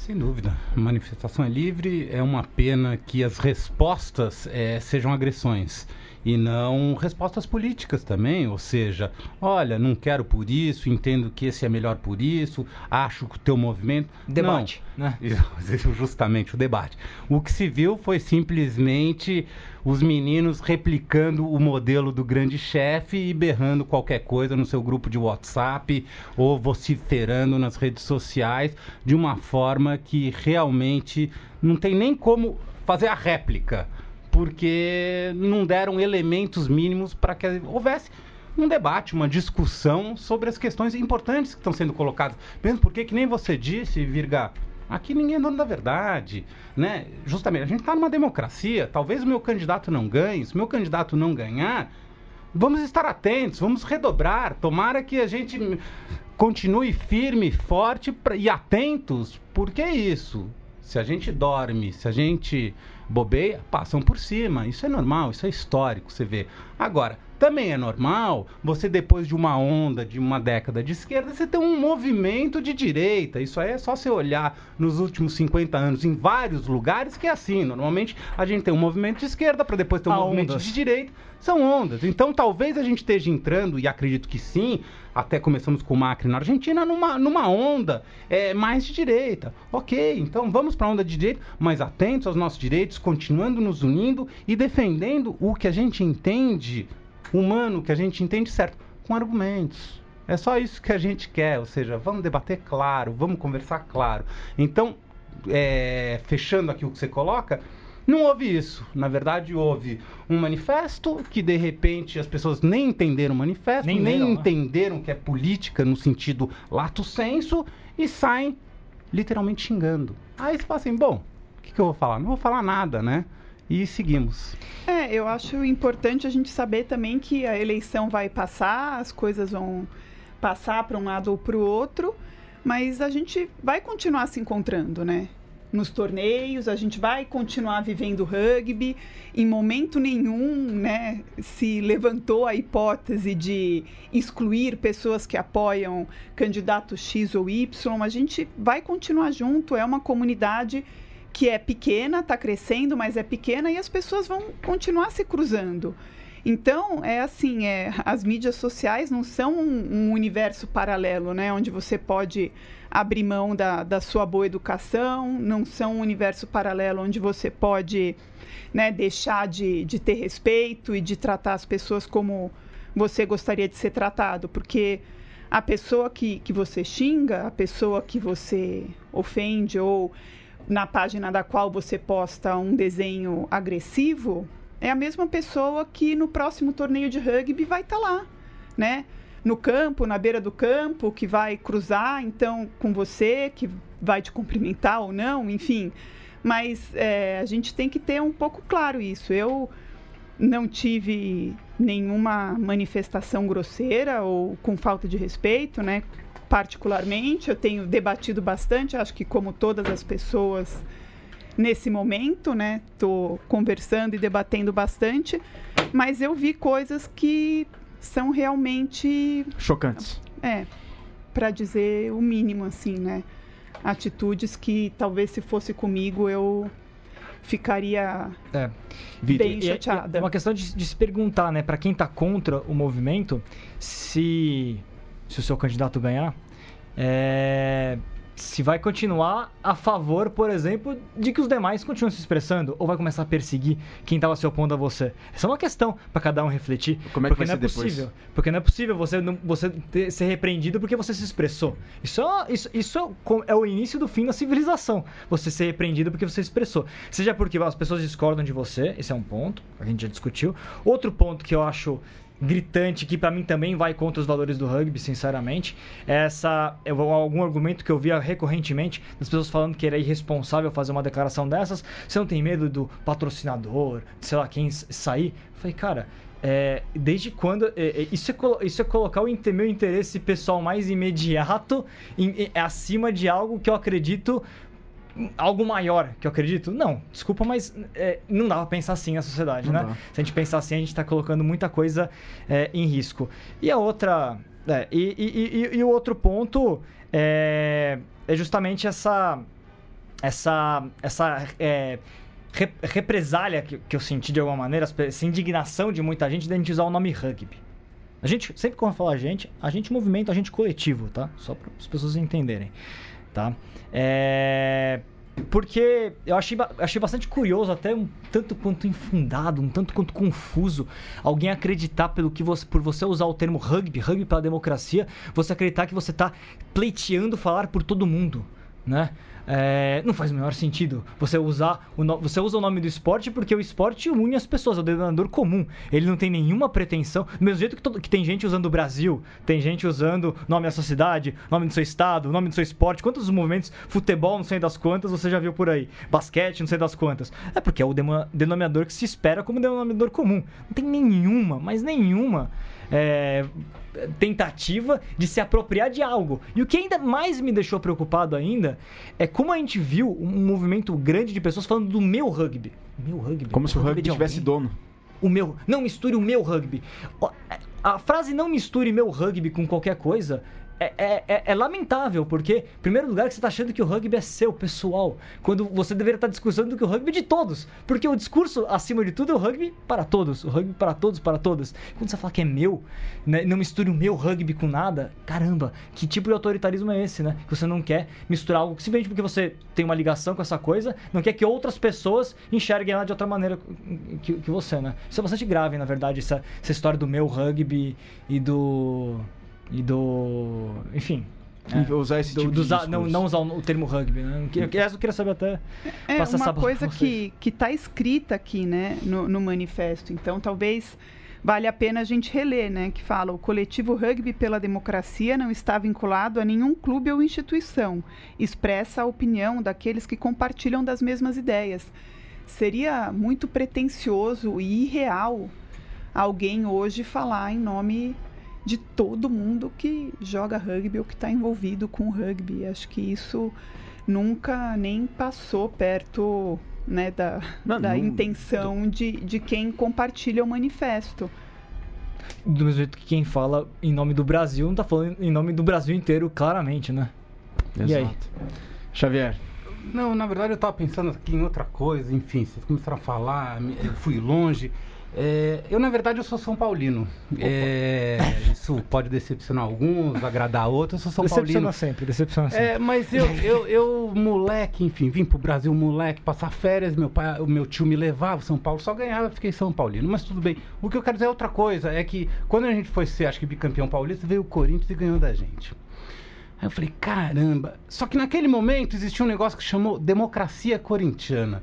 Sem dúvida. A manifestação é livre, é uma pena que as respostas eh, sejam agressões e não respostas políticas também, ou seja, olha, não quero por isso, entendo que esse é melhor por isso, acho que o teu movimento... Debate, não. né? *laughs* Justamente, o debate. O que se viu foi simplesmente os meninos replicando o modelo do grande chefe e berrando qualquer coisa no seu grupo de WhatsApp ou vociferando nas redes sociais de uma forma que realmente não tem nem como fazer a réplica, porque não deram elementos mínimos para que houvesse um debate, uma discussão sobre as questões importantes que estão sendo colocadas. Mesmo porque, que nem você disse, Virga, Aqui ninguém é dono da verdade, né? Justamente, a gente está numa democracia. Talvez o meu candidato não ganhe. Se o meu candidato não ganhar, vamos estar atentos, vamos redobrar. Tomara que a gente continue firme, forte e atentos. Porque é isso. Se a gente dorme, se a gente bobeia, passam por cima. Isso é normal, isso é histórico, você vê. Agora, Também é normal você, depois de uma onda de uma década de esquerda, você ter um movimento de direita. Isso aí é só você olhar nos últimos 50 anos em vários lugares que é assim. Normalmente a gente tem um movimento de esquerda para depois ter um Há movimento ondas. de direita. São ondas. Então talvez a gente esteja entrando, e acredito que sim, até começamos com o Macri na Argentina, numa, numa onda é, mais de direita. Ok, então vamos para a onda de direita, mas atentos aos nossos direitos, continuando nos unindo e defendendo o que a gente entende humano, que a gente entende certo, com argumentos. É só isso que a gente quer, ou seja, vamos debater claro, vamos conversar claro. Então, é, fechando aqui o que você coloca, não houve isso. Na verdade, houve um manifesto que, de repente, as pessoas nem entenderam o manifesto, Nem nem, leram, né? entenderam que é política no sentido lato senso e saem literalmente xingando. Aí você fala assim: bom, o que, que eu vou falar? Não vou falar nada, né? E seguimos. É, eu acho importante a gente saber também que a eleição vai passar, as coisas vão passar para um lado ou para o outro, mas a gente vai continuar se encontrando, né? Nos torneios, a gente vai continuar vivendo rugby. Em momento nenhum, né, se levantou a hipótese de excluir pessoas que apoiam candidato X ou Y. A gente vai continuar junto. É uma comunidade que é pequena, está crescendo, mas é pequena e as pessoas vão continuar se cruzando. Então, é assim, é, as mídias sociais não são um, um universo paralelo, né? Onde você pode abrir mão da, da sua boa educação, não são um universo paralelo onde você pode né, deixar de, de ter respeito e de tratar as pessoas como você gostaria de ser tratado, porque a pessoa que, que você xinga, a pessoa que você ofende ou na página da qual você posta um desenho agressivo, é a mesma pessoa que no próximo torneio de rugby vai estar lá, né? No campo, na beira do campo, que vai cruzar então com você, que vai te cumprimentar ou não, enfim. Mas é, a gente tem que ter um pouco claro isso. Eu não tive nenhuma manifestação grosseira ou com falta de respeito, né? Particularmente, eu tenho debatido bastante, acho que como todas as pessoas nesse momento, né? Tô conversando e debatendo bastante, mas eu vi coisas que são realmente, Chocantes. é, para dizer o mínimo, assim, né? Atitudes que talvez se fosse comigo eu ficaria É. Bem E é- chateada. É uma questão de, de se perguntar, né, para quem tá contra o movimento, se se o seu candidato ganhar, é, se vai continuar a favor, por exemplo, de que os demais continuem se expressando ou vai começar a perseguir quem estava se opondo a você. Essa é uma questão para cada um refletir. Como é que porque não é depois? possível. Porque não é possível você, não, você ter- ser repreendido porque você se expressou. Isso, é, isso, isso é, é o início do fim da civilização. Você ser repreendido porque você se expressou. Seja porque as pessoas discordam de você, esse é um ponto, a gente já discutiu. Outro ponto que eu acho gritante, que pra mim também vai contra os valores do rugby, sinceramente, essa, é algum argumento que eu via recorrentemente das pessoas falando que era irresponsável fazer uma declaração dessas. Você não tem medo do patrocinador, sei lá quem sair? Eu falei, cara, é, desde quando. é, é, isso, é, isso é colocar o meu interesse pessoal mais imediato em- em- acima de algo que eu acredito. Algo maior que eu acredito? Não, desculpa, mas é, não dá pra pensar assim na sociedade, Não né? dá. Se a gente pensar assim, a gente está colocando muita coisa é, em risco. E a outra. é, e, e- e- e o outro ponto é, é justamente essa. Essa. Essa. é, re- represália que, que eu senti de alguma maneira, essa indignação de muita gente de a gente usar o nome rugby. A gente, sempre quando eu falo a gente, a gente movimento, a gente coletivo, tá? Só para as pessoas entenderem, tá? É, porque eu achei, achei bastante curioso, até um tanto quanto infundado, um tanto quanto confuso, alguém acreditar pelo que você, por você usar o termo rugby, rugby pela democracia, você acreditar que você está pleiteando falar por todo mundo, né? É, não faz o menor sentido você usar o no- você usa o nome do esporte porque o esporte une as pessoas, é o denominador comum. Ele não tem nenhuma pretensão, do mesmo jeito que, todo- que tem gente usando o Brasil, tem gente usando nome da sua cidade, nome do seu estado, nome do seu esporte. Quantos movimentos, futebol, não sei das quantas, você já viu por aí? Basquete, não sei das quantas. É porque é o denominador que se espera como denominador comum. Não tem nenhuma, mas nenhuma é, tentativa de se apropriar de algo. E o que ainda mais me deixou preocupado ainda é como a gente viu um movimento grande de pessoas falando do meu rugby. Meu rugby. Como se o rugby de tivesse dono. o meu, não misture o meu rugby. A frase não misture meu rugby com qualquer coisa é, é, é, é, lamentável, porque, em primeiro lugar, que você está achando que o rugby é seu, pessoal, quando você deveria estar discussando que o rugby é de todos. Porque o discurso, acima de tudo, é o rugby para todos. O rugby para todos, para todas. Quando você fala que é meu, né, não misture o meu rugby com nada, caramba, que tipo de autoritarismo é esse, né? Que você não quer misturar algo simplesmente porque você tem uma ligação com essa coisa, não quer que outras pessoas enxerguem ela de outra maneira que, que você, né? Isso é bastante grave, na verdade, essa, essa história do meu rugby e do e do. Enfim. É, usar esse do, tipo do, de não, não usar o termo rugby, né? Que, que, eu queria saber até. É uma coisa que está escrita aqui, né, no, no manifesto. Então, talvez vale a pena a gente reler, né? Que fala: o coletivo Rugby pela Democracia não está vinculado a nenhum clube ou instituição. Expressa a opinião daqueles que compartilham das mesmas ideias. Seria muito pretensioso e irreal alguém hoje falar em nome de todo mundo que joga rugby ou que está envolvido com rugby. Acho que isso nunca nem passou perto né, da, não, da não, intenção de, de quem compartilha o manifesto. Do mesmo jeito que quem fala em nome do Brasil não está falando em nome do Brasil inteiro, claramente, né? Exato. E aí? Xavier. Não, na verdade eu estava pensando aqui em outra coisa, enfim, vocês começaram a falar, eu fui longe. É, eu, na verdade, eu sou São Paulino. É, isso pode decepcionar alguns, agradar outros. Eu sou São decepciona Paulino. sempre, decepciona sempre. É, mas eu, eu, eu, moleque, enfim, vim pro Brasil, moleque, passar férias. Meu pai, o meu tio me levava, São Paulo só ganhava, fiquei São Paulino. Mas tudo bem. O que eu quero dizer é outra coisa: é que quando a gente foi ser, acho que bicampeão paulista, veio o Corinthians e ganhou da gente. Aí eu falei, caramba. Só que naquele momento existia um negócio que chamou democracia corintiana.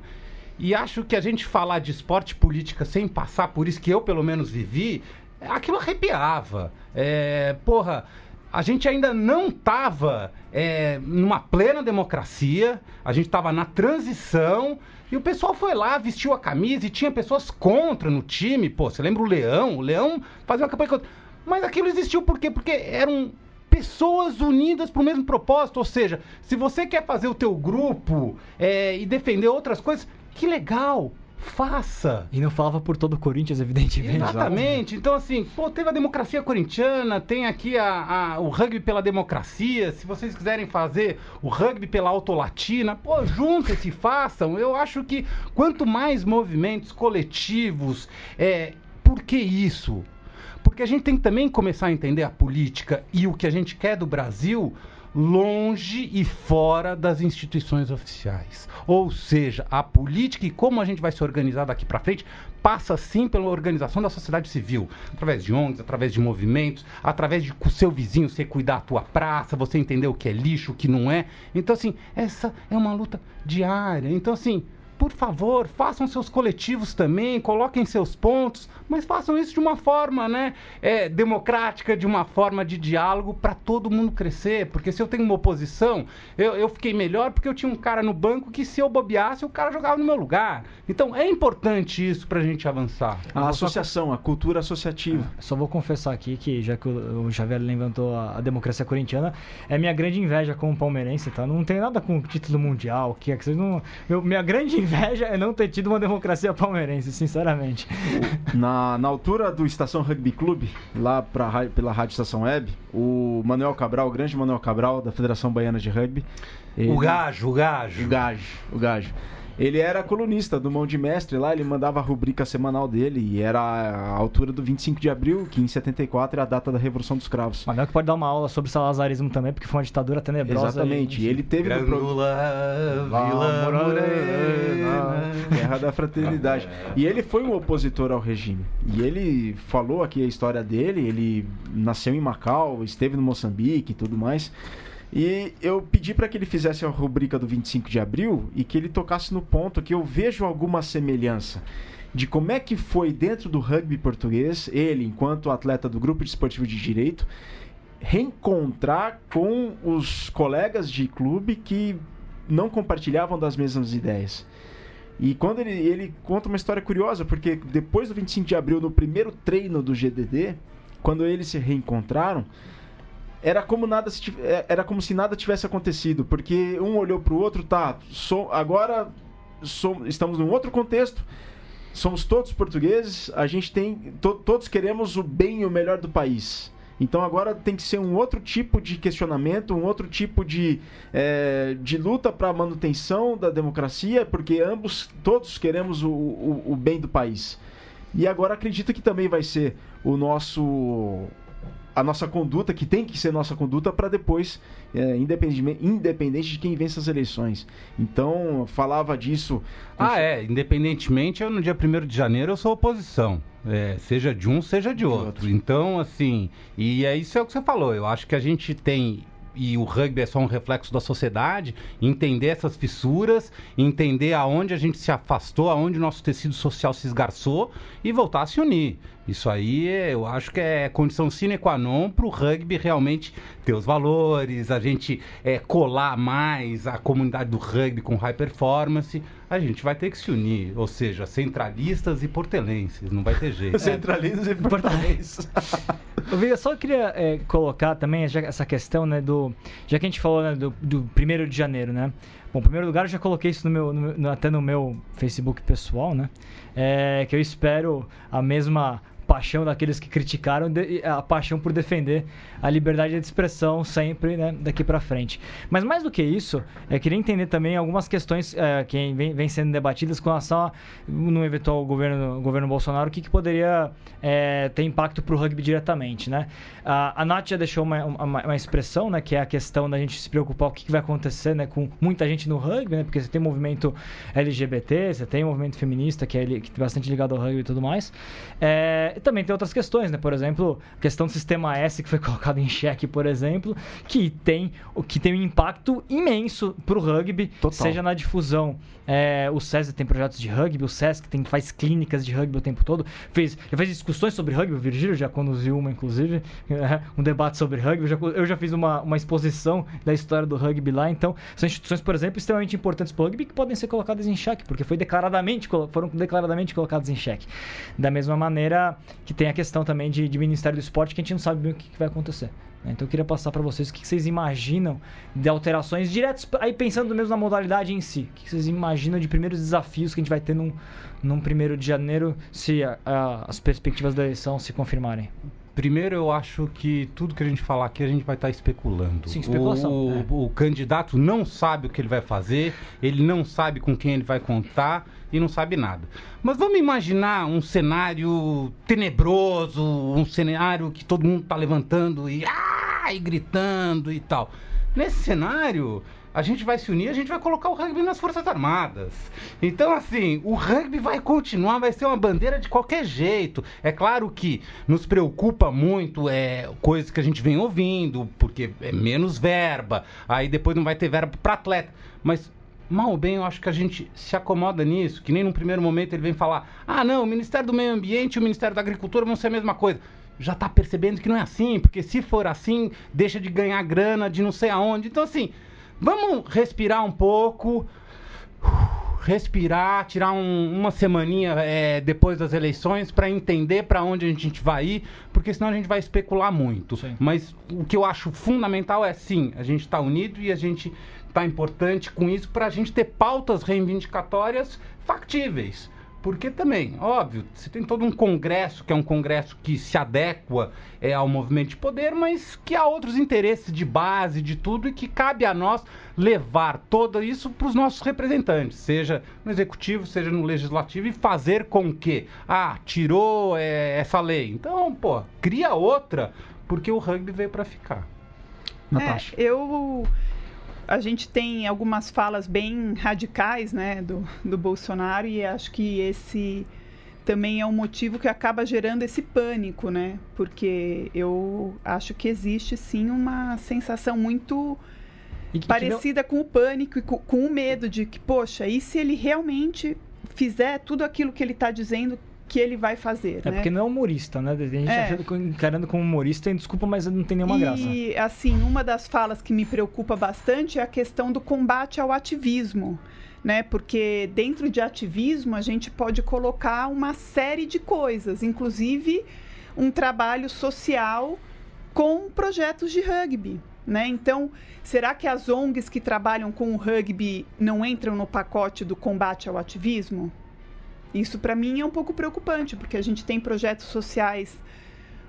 E acho que a gente falar de esporte política sem passar por isso que eu pelo menos vivi, aquilo arrepiava. É, porra, a gente ainda não estava é, numa plena democracia, a gente estava na transição. E o pessoal foi lá, vestiu a camisa e tinha pessoas contra no time. Pô, você lembra o Leão? O Leão fazia uma campanha contra. Mas aquilo existiu por quê? Porque eram pessoas unidas para o mesmo propósito. Ou seja, se você quer fazer o teu grupo é, e defender outras coisas, que legal! Faça! E não falava por todo o Corinthians, evidentemente. Exatamente. Então, assim, pô, teve a democracia corintiana, tem aqui a, a, o rugby pela democracia. Se vocês quiserem fazer o rugby pela autolatina, pô, juntem-se, *laughs* façam. Eu acho que quanto mais movimentos coletivos, é, por que isso? Porque a gente tem que também começar a entender a política e o que a gente quer do Brasil longe e fora das instituições oficiais. Ou seja, a política e como a gente vai se organizar daqui para frente passa sim pela organização da sociedade civil, através de ONGs, através de movimentos, através de o seu vizinho você cuidar da tua praça, você entender o que é lixo, o que não é. Então assim, essa é uma luta diária. Então assim, por favor, façam seus coletivos também, coloquem seus pontos, mas façam isso de uma forma né, é, democrática, de uma forma de diálogo para todo mundo crescer. Porque se eu tenho uma oposição, eu, eu fiquei melhor porque eu tinha um cara no banco que se eu bobeasse, o cara jogava no meu lugar. Então é importante isso para a gente avançar. A associação, só... a cultura associativa. Só vou confessar aqui que, já que o, Javier levantou a, a, democracia corintiana, é minha grande inveja com o palmeirense, tá? Não tem nada com o título mundial, que é que vocês não. Eu, minha grande inveja inveja é não ter tido uma democracia palmeirense, sinceramente. Na, na altura do Estação Rugby Clube, lá pra, pela Rádio Estação Web, o Manuel Cabral, o grande Manuel Cabral, da Federação Baiana de Rugby. Ele, o gajo, o gajo. O gajo, o gajo. Ele era colunista do Mão de Mestre lá, ele mandava a rubrica semanal dele e era a altura do 25 de abril, que em 74 é a data da Revolução dos Cravos. Mas não é que pode dar uma aula sobre salazarismo também, porque foi uma ditadura tenebrosa. Exatamente, e, ele teve Grandula, pro... Vila Morena, Guerra da Fraternidade. E ele foi um opositor ao regime. E ele falou aqui a história dele, ele nasceu em Macau, esteve no Moçambique e tudo mais. E eu pedi para que ele fizesse a rubrica do 25 de abril e que ele tocasse no ponto que eu vejo alguma semelhança de como é que foi dentro do rugby português, ele, enquanto atleta do grupo de esportivo de direito, reencontrar com os colegas de clube que não compartilhavam das mesmas ideias. E quando ele, ele conta uma história curiosa, porque depois do 25 de abril, no primeiro treino do GDD, quando eles se reencontraram, era como nada se, é, era como se nada tivesse acontecido, porque um olhou para o outro, tá, so, agora so, estamos num outro contexto, somos todos portugueses, a gente tem. To, todos queremos o bem e o melhor do país. Então agora tem que ser um outro tipo de questionamento, um outro tipo de, é, de luta para a manutenção da democracia, porque ambos, todos queremos o, o, o bem do país. E agora acredito que também vai ser o nosso a nossa conduta, que tem que ser nossa conduta, para depois, é, independente, independente de quem vence as eleições. Então, falava disso. Ah, é. Independentemente, eu, no dia 1 de janeiro eu sou oposição. É, seja de um, seja de outro. outro. Então, assim, e é isso é o que você falou. Eu acho que a gente tem e o rugby é só um reflexo da sociedade, entender essas fissuras, entender aonde a gente se afastou, aonde o nosso tecido social se esgarçou e voltar a se unir. Isso aí eu acho que é condição sine qua non para o rugby realmente ter os valores, a gente é, colar mais a comunidade do rugby com high performance. A gente vai ter que se unir, ou seja, centralistas e portelenses, não vai ter jeito. *laughs* centralistas e portelenses. Eu só queria é, colocar também essa questão, né, do. Já que a gente falou né, do, do 1 de janeiro, né? Bom, em primeiro lugar, eu já coloquei isso no meu, no, até no meu Facebook pessoal, né? É, que eu espero a mesma paixão daqueles que criticaram, a paixão por defender a liberdade de expressão sempre né, daqui para frente. Mas mais do que isso, eu queria entender também algumas questões é, que vem, vem, sendo debatidas com relação a, no eventual governo, governo Bolsonaro, o que, que poderia é, ter impacto para o rugby diretamente. Né? A, a Nath já deixou uma, uma, uma, expressão, né, que é a questão da gente se preocupar o que, que vai acontecer né, com muita gente no rugby, né, porque você tem movimento LGBT, você tem movimento feminista que é, que é bastante ligado ao rugby e tudo mais. É, também tem outras questões, né? Por exemplo, a questão do sistema S que foi *laughs* colocado em xeque, por exemplo, que tem, que tem um impacto imenso para o rugby, Total. seja na difusão. É, o SESI tem projetos de rugby, o SESC tem, faz clínicas de rugby o tempo todo, fez, já fez discussões sobre rugby, o Virgílio já conduziu uma, inclusive, é, *laughs* um debate sobre rugby, eu já, eu já fiz uma, uma exposição da história do rugby lá, então são instituições, por exemplo, extremamente importantes para o rugby que podem ser colocadas em xeque, porque foi declaradamente, foram declaradamente colocadas em xeque. Da mesma maneira que tem a questão também de, de Ministério do Esporte que a gente não sabe bem o que, que vai acontecer. Né? Então eu queria passar para vocês o que, que, vocês imaginam de alterações diretas, aí pensando mesmo na modalidade em si. O que, que vocês imaginam de primeiros desafios que a gente vai ter num, num primeiro de janeiro se a, a, as perspectivas da eleição se confirmarem? Primeiro, eu acho que tudo que a gente falar aqui a gente vai estar especulando. Sim, especulação. O, é. o, candidato não sabe o que ele vai fazer, ele não sabe com quem ele vai contar e não sabe nada. Mas vamos imaginar um cenário tenebroso, um cenário que todo mundo está levantando e, ah, e gritando e tal. Nesse cenário, a gente vai se unir, a gente vai colocar o rugby nas Forças Armadas. Então, assim, o rugby vai continuar, vai ser uma bandeira de qualquer jeito. É claro que nos preocupa muito é, coisas que a gente vem ouvindo, porque é menos verba, aí depois não vai ter verba para atleta. Mas mal ou bem, eu acho que a gente se acomoda nisso, que nem num primeiro momento ele vem falar: ah, não, o Ministério do Meio Ambiente e o Ministério da Agricultura vão ser a mesma coisa. Já está percebendo que não é assim, porque se for assim, deixa de ganhar grana de não sei aonde. Então, assim, vamos respirar um pouco, respirar, tirar um, uma semaninha é, depois das eleições para entender para onde a gente vai ir, porque senão a gente vai especular muito. Sim. Mas o que eu acho fundamental é sim, a gente está unido e a gente está importante com isso para a gente ter pautas reivindicatórias factíveis. Porque também, óbvio, você tem todo um congresso, que é um congresso que se adequa é, ao movimento de poder, mas que há outros interesses de base, de tudo, e que cabe a nós levar todo isso para os nossos representantes, seja no executivo, seja no legislativo, e fazer com que, ah, tirou é, essa lei. Então, pô, cria outra, porque o rugby veio para ficar. Natasha. É, eu a gente tem algumas falas bem radicais né, do, do Bolsonaro e acho que esse também é um motivo que acaba gerando esse pânico, né? Porque eu acho que existe sim uma sensação muito que, parecida que não... com o pânico e com, com, o medo de que, poxa, e se ele realmente fizer tudo aquilo que ele está dizendo que ele vai fazer. É né? porque não é humorista, né? A gente é. achando, encarando como humorista, desculpa, mas não tem nenhuma e, graça. E, assim, uma das falas que me preocupa bastante é a questão do combate ao ativismo. Né? Porque dentro de ativismo a gente pode colocar uma série de coisas, inclusive um trabalho social com projetos de rugby. Né? Então, será que as ONGs que trabalham com o rugby não entram no pacote do combate ao ativismo? Isso para mim é um pouco preocupante, porque a gente tem projetos sociais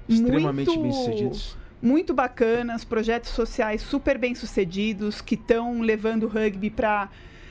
Extremamente muito, bem-sucedidos. muito bacanas, projetos sociais super bem-sucedidos que estão levando o rugby para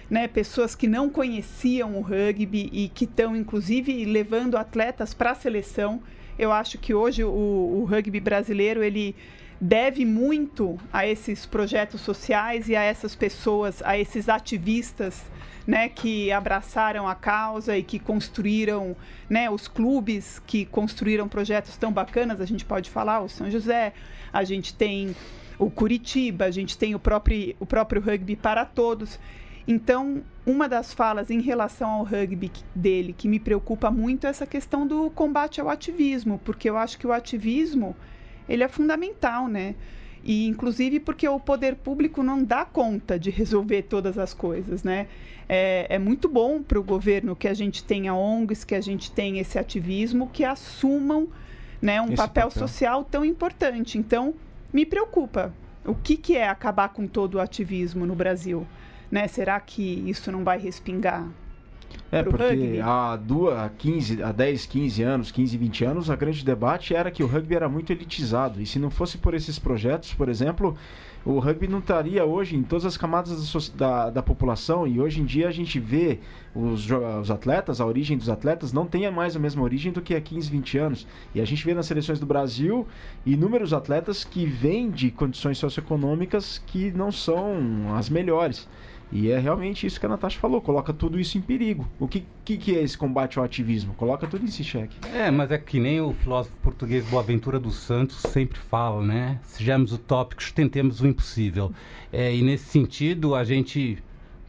né, pessoas que não conheciam o rugby e que estão, inclusive, levando atletas para a seleção. Eu acho que hoje o, o rugby brasileiro ele deve muito a esses projetos sociais e a essas pessoas, a esses ativistas né, que abraçaram a causa e que construíram, né, os clubes que construíram projetos tão bacanas, a gente pode falar o São José, a gente tem o Curitiba, a gente tem o próprio, o próprio rugby para todos. Então, uma das falas em relação ao rugby dele que me preocupa muito é essa questão do combate ao ativismo, porque eu acho que o ativismo ele é fundamental, né? E inclusive porque o poder público não dá conta de resolver todas as coisas, né? É, é muito bom para o governo que a gente tenha ONGs, que a gente tenha esse ativismo, que assumam né, um papel, papel, social tão importante. Então, me preocupa. O que, que é acabar com todo o ativismo no Brasil? Né? Será que isso não vai respingar é, porque rugby. há, duas, há, 15, há 10, 15 anos, 15, 20 anos, o grande debate era que o rugby era muito elitizado. E se não fosse por esses projetos, por exemplo, o rugby não estaria hoje em todas as camadas da, da, da população. E hoje em dia a gente vê os, os, atletas, a origem dos atletas não tem mais a mesma origem do que há 15, 20 anos. E a gente vê nas seleções do Brasil inúmeros atletas que vêm de condições socioeconômicas que não são as melhores. E é realmente isso que a Natasha falou, coloca tudo isso em perigo. O que, que, que é esse combate ao ativismo? Coloca tudo isso em xeque. É, mas é que nem o filósofo português Boaventura dos Santos sempre fala, né? Sejamos utópicos, tentemos o impossível. É, e nesse sentido, a gente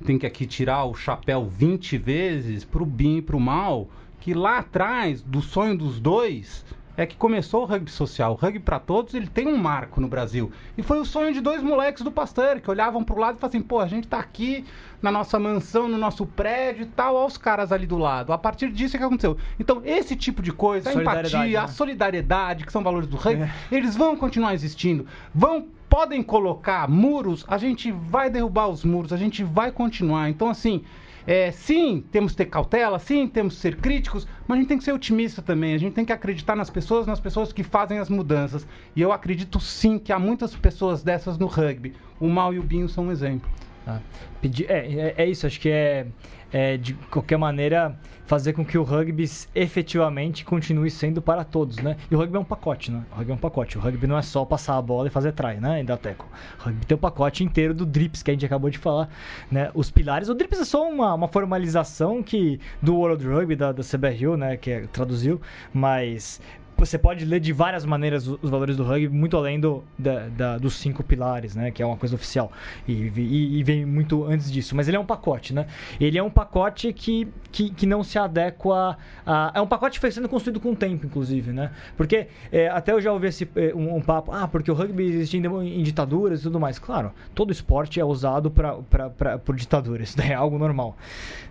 tem que aqui tirar o chapéu 20 vezes pro bem e pro mal, que lá atrás, do sonho dos dois, é que começou o rugby social. O rugby para todos, ele tem um marco no Brasil. E foi o sonho de dois moleques do Pasteur, que olhavam para o lado e falavam assim, pô, a gente tá aqui na nossa mansão, no nosso prédio e tal, olha os caras ali do lado. A partir disso é que aconteceu. Então, esse tipo de coisa, a empatia, né? a solidariedade, que são valores do rugby, é. eles vão continuar existindo. Vão podem colocar muros, a gente vai derrubar os muros, a gente vai continuar. Então, assim, é, sim, temos que ter cautela, sim, temos que ser críticos, mas a gente tem que ser otimista também. A gente tem que acreditar nas pessoas, nas pessoas que fazem as mudanças. E eu acredito sim que há muitas pessoas dessas no rugby. O Mal e o Binho são um exemplo. Ah, pedir, é, é, é, isso, acho que é, é, de qualquer maneira fazer com que o rugby efetivamente continue sendo para todos, né? E o rugby é um pacote, né? O rugby é um pacote. O rugby não é só passar a bola e fazer try, né? Ainda teco. O rugby tem um pacote inteiro do drips que a gente acabou de falar, né? Os pilares. O drips é só uma, uma formalização que do World Rugby da, da CBRU, né? Que é, traduziu, mas você pode ler de várias maneiras os valores do rugby, muito além do, da, da, dos cinco pilares, né? Que é uma coisa oficial. E, e, e, vem muito antes disso. Mas ele é um pacote, né? Ele é um pacote que, que, que não se adequa a... É um pacote que foi sendo construído com o tempo, inclusive, né? Porque é, até eu já ouvi esse, é, um, um, papo, ah, porque o rugby existe em, em, ditaduras e tudo mais. Claro, todo esporte é usado pra, pra, pra, por ditaduras, né? é algo normal.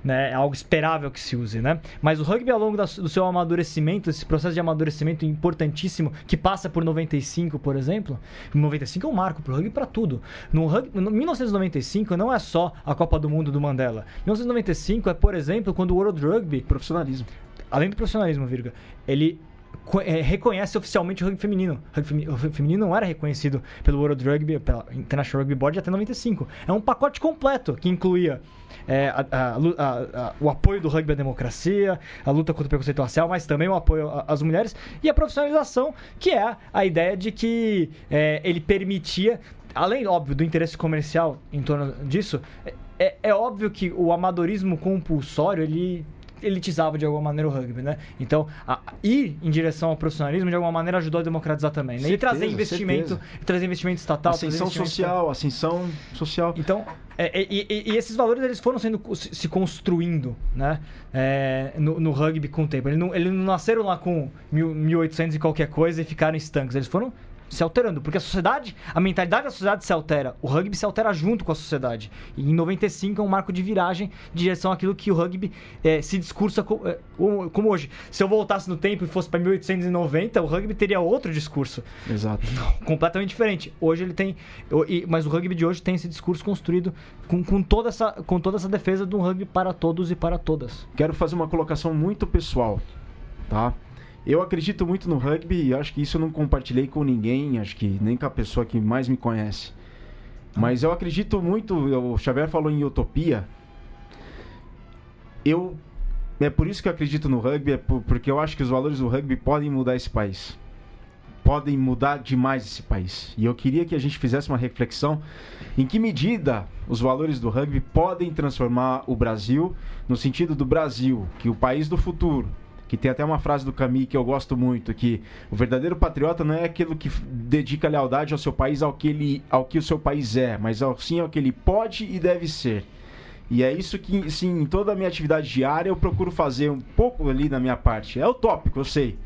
Né? É algo esperável que se use, né? Mas o rugby, ao longo da, do seu amadurecimento, esse processo de amadurecimento importantíssimo que passa por 95, por exemplo. 95 é um marco pro rugby para tudo. No, rugby, no 1995 não é só a Copa do Mundo do Mandela. 1995 é, por exemplo, quando o World Rugby, profissionalismo. Além do profissionalismo, Virga, ele é, reconhece oficialmente o rugby feminino. O rugby feminino não era reconhecido pelo World Rugby, pela International Rugby Board até 95. É um pacote completo que incluía é, a, a, a, o apoio do rugby à democracia, a luta contra o preconceito racial, mas também o apoio às mulheres e a profissionalização, que é a ideia de que é, ele permitia, além, óbvio, do interesse comercial em torno disso, é, é óbvio que o amadorismo compulsório ele elitizava de alguma maneira o rugby, né? Então, a, ir em direção ao profissionalismo de alguma maneira ajudou a democratizar também, né? Certeza, e trazer investimento, trazer investimento estatal, ascensão social, ascensão social. Então, é, e, e, e, esses valores eles foram sendo se construindo, né? É, no, no, rugby com o tempo. Eles não, eles não nasceram lá com mil, 1800 e qualquer coisa e ficaram estanques. Eles foram se alterando, porque a sociedade, a mentalidade da sociedade se altera, o rugby se altera junto com a sociedade. E em 95 é um marco de viragem de direção àquilo que o rugby é, se discursa como, é, como hoje. Se eu voltasse no tempo e fosse para 1890, o rugby teria outro discurso. Exato. Completamente diferente. Hoje ele tem, mas o rugby de hoje tem esse discurso construído com, com, toda, essa, com toda essa defesa de um rugby para todos e para todas. Quero fazer uma colocação muito pessoal, tá? Eu acredito muito no rugby e acho que isso eu não compartilhei com ninguém, acho que nem com a pessoa que mais me conhece. Mas eu acredito muito, o Xavier falou em utopia. Eu é por isso que eu acredito no rugby, é porque eu acho que os valores do rugby podem mudar esse país. Podem mudar demais esse país. E eu queria que a gente fizesse uma reflexão em que medida os valores do rugby podem transformar o Brasil no sentido do Brasil, que o país do futuro, que tem até uma frase do Camille que eu gosto muito, que o verdadeiro patriota não é aquele que dedica lealdade ao seu país, ao que, ele, ao que o seu país é, mas ao, sim ao que ele pode e deve ser. E é isso que, sim, em toda a minha atividade diária eu procuro fazer um pouco ali na minha parte. É utópico, eu sei.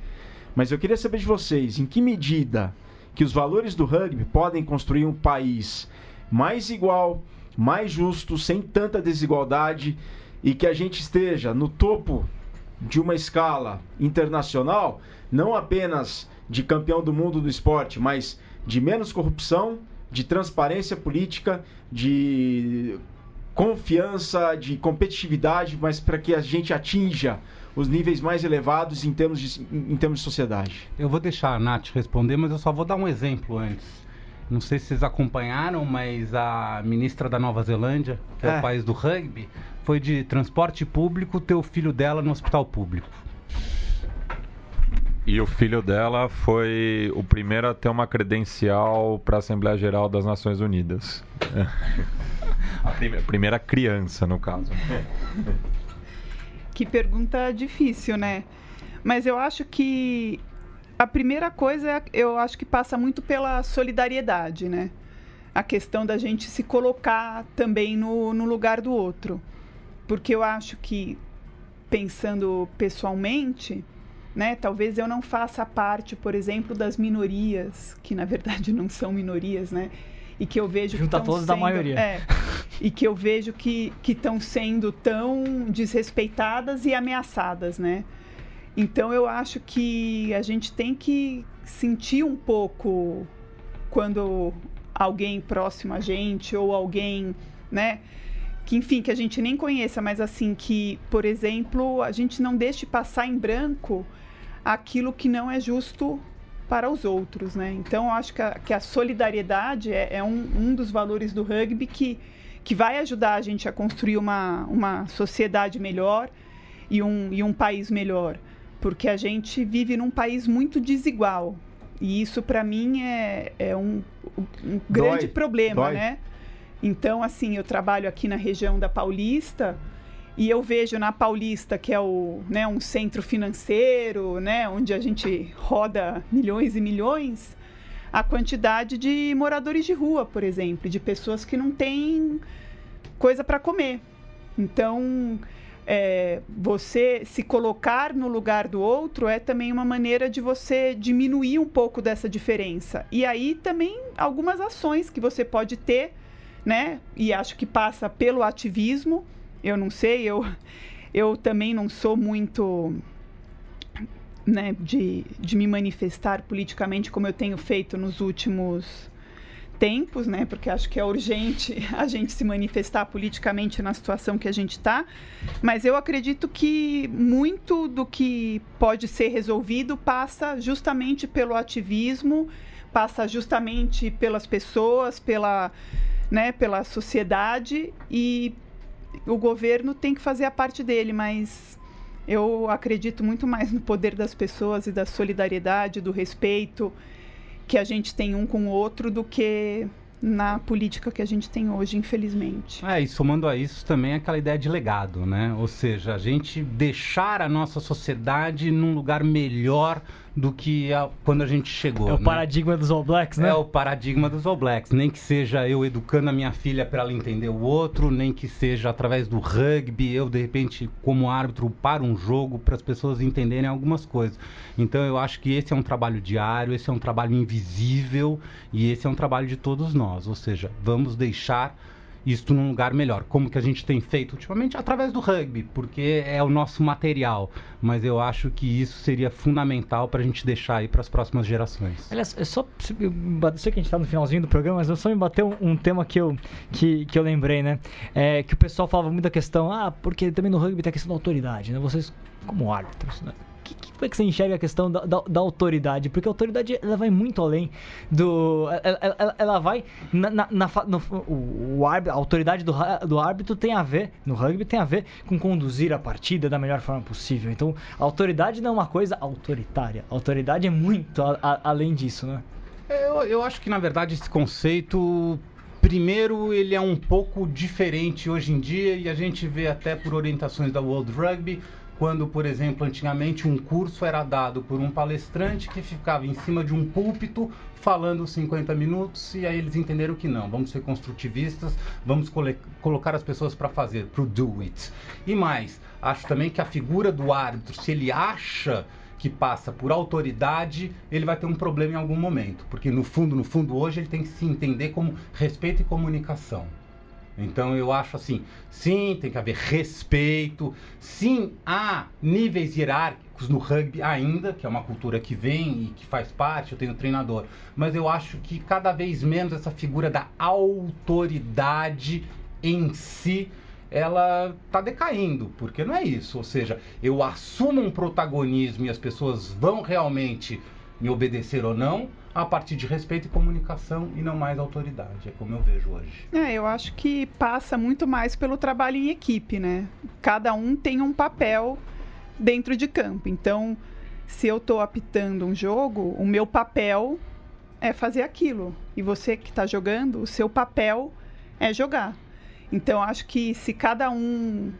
Mas eu queria saber de vocês, em que medida que os valores do rugby podem construir um país mais igual, mais justo, sem tanta desigualdade e que a gente esteja no topo de uma escala internacional, não apenas de campeão do mundo do esporte, mas de menos corrupção, de transparência política, de confiança, de competitividade, mas para que a gente atinja os níveis mais elevados em termos de, em termos de sociedade. Eu vou deixar a Nath responder, mas eu só vou dar um exemplo antes. Não sei se vocês acompanharam, mas a ministra da Nova Zelândia, que é, é o país do rugby, foi de transporte público ter o filho dela no hospital público. E o filho dela foi o primeiro a ter uma credencial para a Assembleia Geral das Nações Unidas. *laughs* a primeira criança, no caso. Que pergunta difícil, né? Mas eu acho que a primeira coisa, é, eu acho que passa muito pela solidariedade, né? A questão da gente se colocar também no, no lugar do outro. Porque eu acho que, pensando pessoalmente, né, talvez eu não faça parte, por exemplo, das minorias, que na verdade não são minorias, né? E que eu vejo Junta que todos sendo, da maioria. É, e que eu vejo que estão sendo tão desrespeitadas e ameaçadas, né? Então eu acho que a gente tem que sentir um pouco quando alguém próximo a gente ou alguém, né, que enfim, que a gente nem conheça, mas assim que, por exemplo, a gente não deixe passar em branco aquilo que não é justo para os outros, né? Então eu acho que a, que a solidariedade é, é um, um dos valores do rugby que que vai ajudar a gente a construir uma, uma sociedade melhor e um, e um país melhor porque a gente vive num país muito desigual. E isso, para mim, é, é um, um grande Dói. problema, Dói. né? Então, assim, eu trabalho aqui na região da Paulista e eu vejo na Paulista, que é o, né, um centro financeiro, né, onde a gente roda milhões e milhões, a quantidade de moradores de rua, por exemplo, de pessoas que não têm coisa para comer. Então, é, você se colocar no lugar do outro é também uma maneira de você diminuir um pouco dessa diferença. E aí também algumas ações que você pode ter, né? E acho que passa pelo ativismo. Eu não sei, eu, *laughs* eu também não sou muito né, de, de me manifestar politicamente como eu tenho feito nos últimos tempos, né? Porque acho que é urgente *laughs* a gente se manifestar politicamente na situação que a gente está. Mas eu acredito que muito do que pode ser resolvido passa justamente pelo ativismo, passa justamente pelas pessoas, pela, né, pela sociedade e o governo tem que fazer a parte dele, mas eu acredito muito mais no poder das pessoas e da solidariedade, do respeito que a gente tem um com o outro do que na política que a gente tem hoje, infelizmente. É, e somando a isso também aquela ideia de legado, né? Ou seja, a gente deixar a nossa sociedade num lugar melhor do que a, quando a gente chegou. É o né? paradigma dos All Blacks, né? É o paradigma dos All Blacks. Nem que seja eu educando a minha filha para ela entender o outro, nem que seja através do rugby, eu de repente, como árbitro, para um jogo para as pessoas entenderem algumas coisas. Então eu acho que esse é um trabalho diário, esse é um trabalho invisível e esse é um trabalho de todos nós. Ou seja, vamos deixar isto num lugar melhor. Como que a gente tem feito ultimamente? Através do rugby, porque é o nosso material. Mas eu acho que isso seria fundamental para a gente deixar aí para as próximas gerações. Aliás, é só. Eu sei que a gente está no finalzinho do programa, mas eu só me bateu um, um, tema que eu, que, que eu lembrei, né? É, que o pessoal falava muito da questão, ah, porque também no rugby tem a questão da autoridade, né? Vocês, como árbitros, né? Que, que, como é que você enxerga a questão da, da, da, autoridade? Porque a autoridade ela vai muito além do. Ela, ela, ela vai. Na, na, na no, o, o a autoridade do, do árbitro tem a ver, no rugby, tem a ver com conduzir a partida da melhor forma possível. Então, a autoridade não é uma coisa autoritária. A autoridade é muito a, a, além disso, né? Eu, eu acho que, na verdade, esse conceito Primeiro, ele é um pouco diferente hoje em dia e a gente vê até por orientações da World Rugby quando, por exemplo, antigamente um curso era dado por um palestrante que ficava em cima de um púlpito falando 50 minutos e aí eles entenderam que não, vamos ser construtivistas, vamos colocar as pessoas para fazer, para do it. E mais, acho também que a figura do árbitro, se ele acha que passa por autoridade, ele vai ter um problema em algum momento, porque no fundo, no fundo hoje ele tem que se entender como respeito e comunicação. Então eu acho assim, sim, tem que haver respeito, sim, há níveis hierárquicos no rugby ainda, que é uma cultura que vem e que faz parte, eu tenho treinador, mas eu acho que cada vez menos essa figura da autoridade em si, ela está decaindo, porque não é isso, ou seja, eu assumo um protagonismo e as pessoas vão realmente me obedecer ou não, a partir de respeito e comunicação e não mais autoridade. É como eu vejo hoje. É, eu acho que passa muito mais pelo trabalho em equipe, né? Cada um tem um papel dentro de campo. Então, se eu estou apitando um jogo, o meu papel é fazer aquilo. E você que está jogando, o seu papel é jogar. Então, acho que se cada um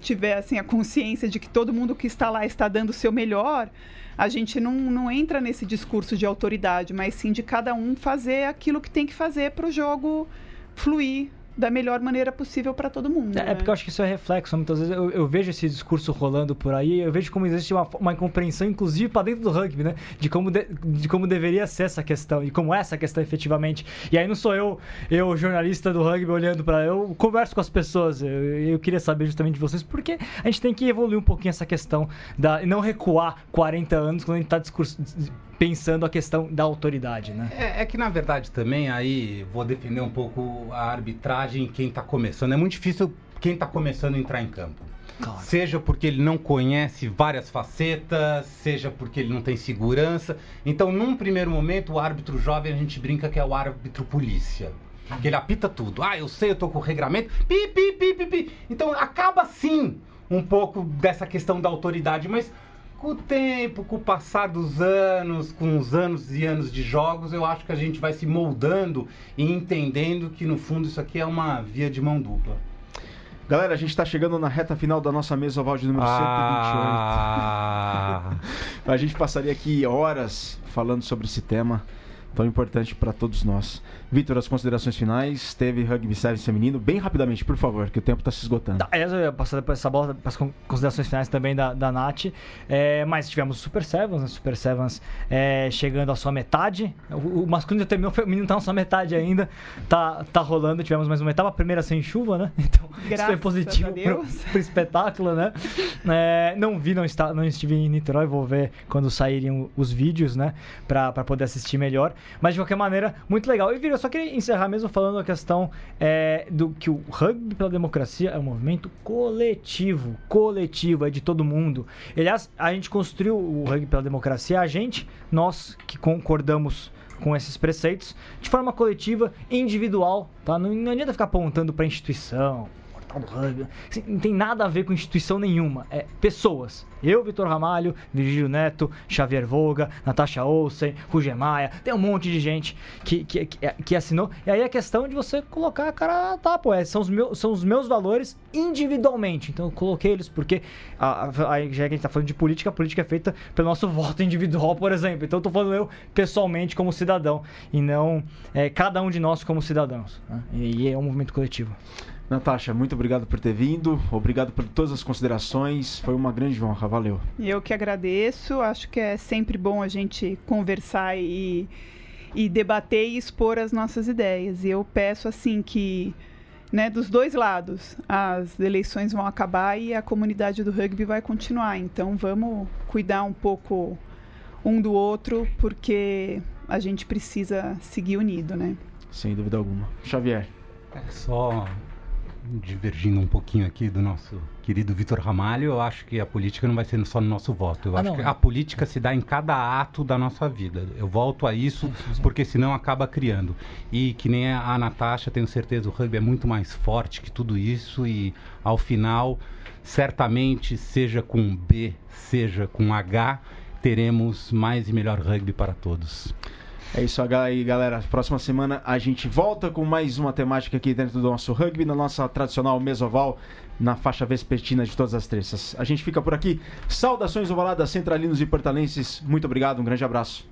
tiver assim a consciência de que todo mundo que está lá está dando o seu melhor, a gente não, não entra nesse discurso de autoridade, mas sim de cada um fazer aquilo que tem que fazer para o jogo fluir da melhor maneira possível para todo mundo. É, né? porque eu acho que isso é reflexo. Muitas vezes eu, eu, vejo esse discurso rolando por aí, eu vejo como existe uma, uma incompreensão, inclusive para dentro do rugby, né? De como, de, de, como deveria ser essa questão e como é essa questão efetivamente. E aí não sou eu, eu jornalista do rugby, olhando para. Eu converso com as pessoas. Eu, eu, queria saber justamente de vocês, porque a gente tem que evoluir um pouquinho essa questão da, e não recuar 40 anos quando a gente está discurso, pensando a questão da autoridade, né? É, é, que na verdade também aí vou defender um pouco a arbitragem quem está começando. É muito difícil quem está começando a entrar em campo. Claro. Seja porque ele não conhece várias facetas, seja porque ele não tem segurança. Então, num primeiro momento, o árbitro jovem a gente brinca que é o árbitro polícia. Que ele apita tudo. Ah, eu sei, eu tô com o regramento. Pi, pi, pi, pi, pi. Então acaba sim um pouco dessa questão da autoridade, mas com o tempo, com o passar dos anos, com os anos e anos de jogos, eu acho que a gente vai se moldando e entendendo que no fundo isso aqui é uma via de mão dupla. Galera, a gente está chegando na reta final da nossa mesa oval de número ah. 128. *laughs* a gente passaria aqui horas falando sobre esse tema tão importante para todos nós. Vitor, as considerações finais. Teve rugby sevens feminino. Bem rapidamente, por favor, que o tempo está se esgotando. Tá, eu ia passar depois essa bola para as considerações finais também da, da Nath. É, mas tivemos o Super Sevens, né? Super Sevens é, chegando à sua metade. O, o masculino já terminou, o feminino está na sua metade ainda. Tá, tá rolando. Tivemos mais uma etapa, a primeira sem chuva, né? *laughs* Então, Graças isso foi positivo para o *laughs* espetáculo, né? É, não vi, não, está, não estive em Niterói. Vou ver quando saírem os vídeos, né? Para poder assistir melhor. Mas de qualquer maneira, muito legal. E eu só queria encerrar mesmo falando a questão é, do que o rugby pela democracia é um movimento coletivo. Coletivo, é de todo mundo. Aliás, a gente construiu o rugby pela democracia, a gente, nós que concordamos com esses preceitos, de forma coletiva, individual, tá? Não, não adianta ficar apontando para instituição. Assim, não tem nada a ver com instituição nenhuma. É pessoas. Eu, Vitor Ramalho, Virgílio Neto, Xavier Volga, Natasha Olsen, Ruger Maia. Tem um monte de gente que, que, que, que assinou. E aí é questão de você colocar a cara, tá, pô, é, são, os meus, são os meus valores individualmente. Então eu coloquei eles porque, a, a, já que a gente tá falando de política, a política é feita pelo nosso *laughs* voto individual, por exemplo. Então eu tô falando eu pessoalmente como cidadão e não é, cada um de nós como cidadãos. Né? E, e é um movimento coletivo. Natasha, muito obrigado por ter vindo, obrigado por todas as considerações, foi uma grande honra, valeu. Eu que agradeço, acho que é sempre bom a gente conversar e, e debater e expor as nossas ideias. E eu peço assim que, né, dos dois lados, as eleições vão acabar e a comunidade do rugby vai continuar. Então vamos cuidar um pouco um do outro, porque a gente precisa seguir unido, né? Sem dúvida alguma. Xavier. É só divergindo um pouquinho aqui do nosso querido Vitor Ramalho, eu acho que a política não vai ser só no nosso voto. Eu ah, acho não. que a política se dá em cada ato da nossa vida. Eu volto a isso porque senão acaba criando. E que nem a Natasha, tenho certeza, o rugby é muito mais forte que tudo isso e ao final, certamente, seja com B, seja com H, teremos mais e melhor rugby para todos. É isso aí, galera. Próxima semana a gente volta com mais uma temática aqui dentro do nosso rugby, na nossa tradicional mesoval, na faixa vespertina de todas as terças. A gente fica por aqui. Saudações ovaladas, centralinos e portalenses. Muito obrigado, um grande abraço.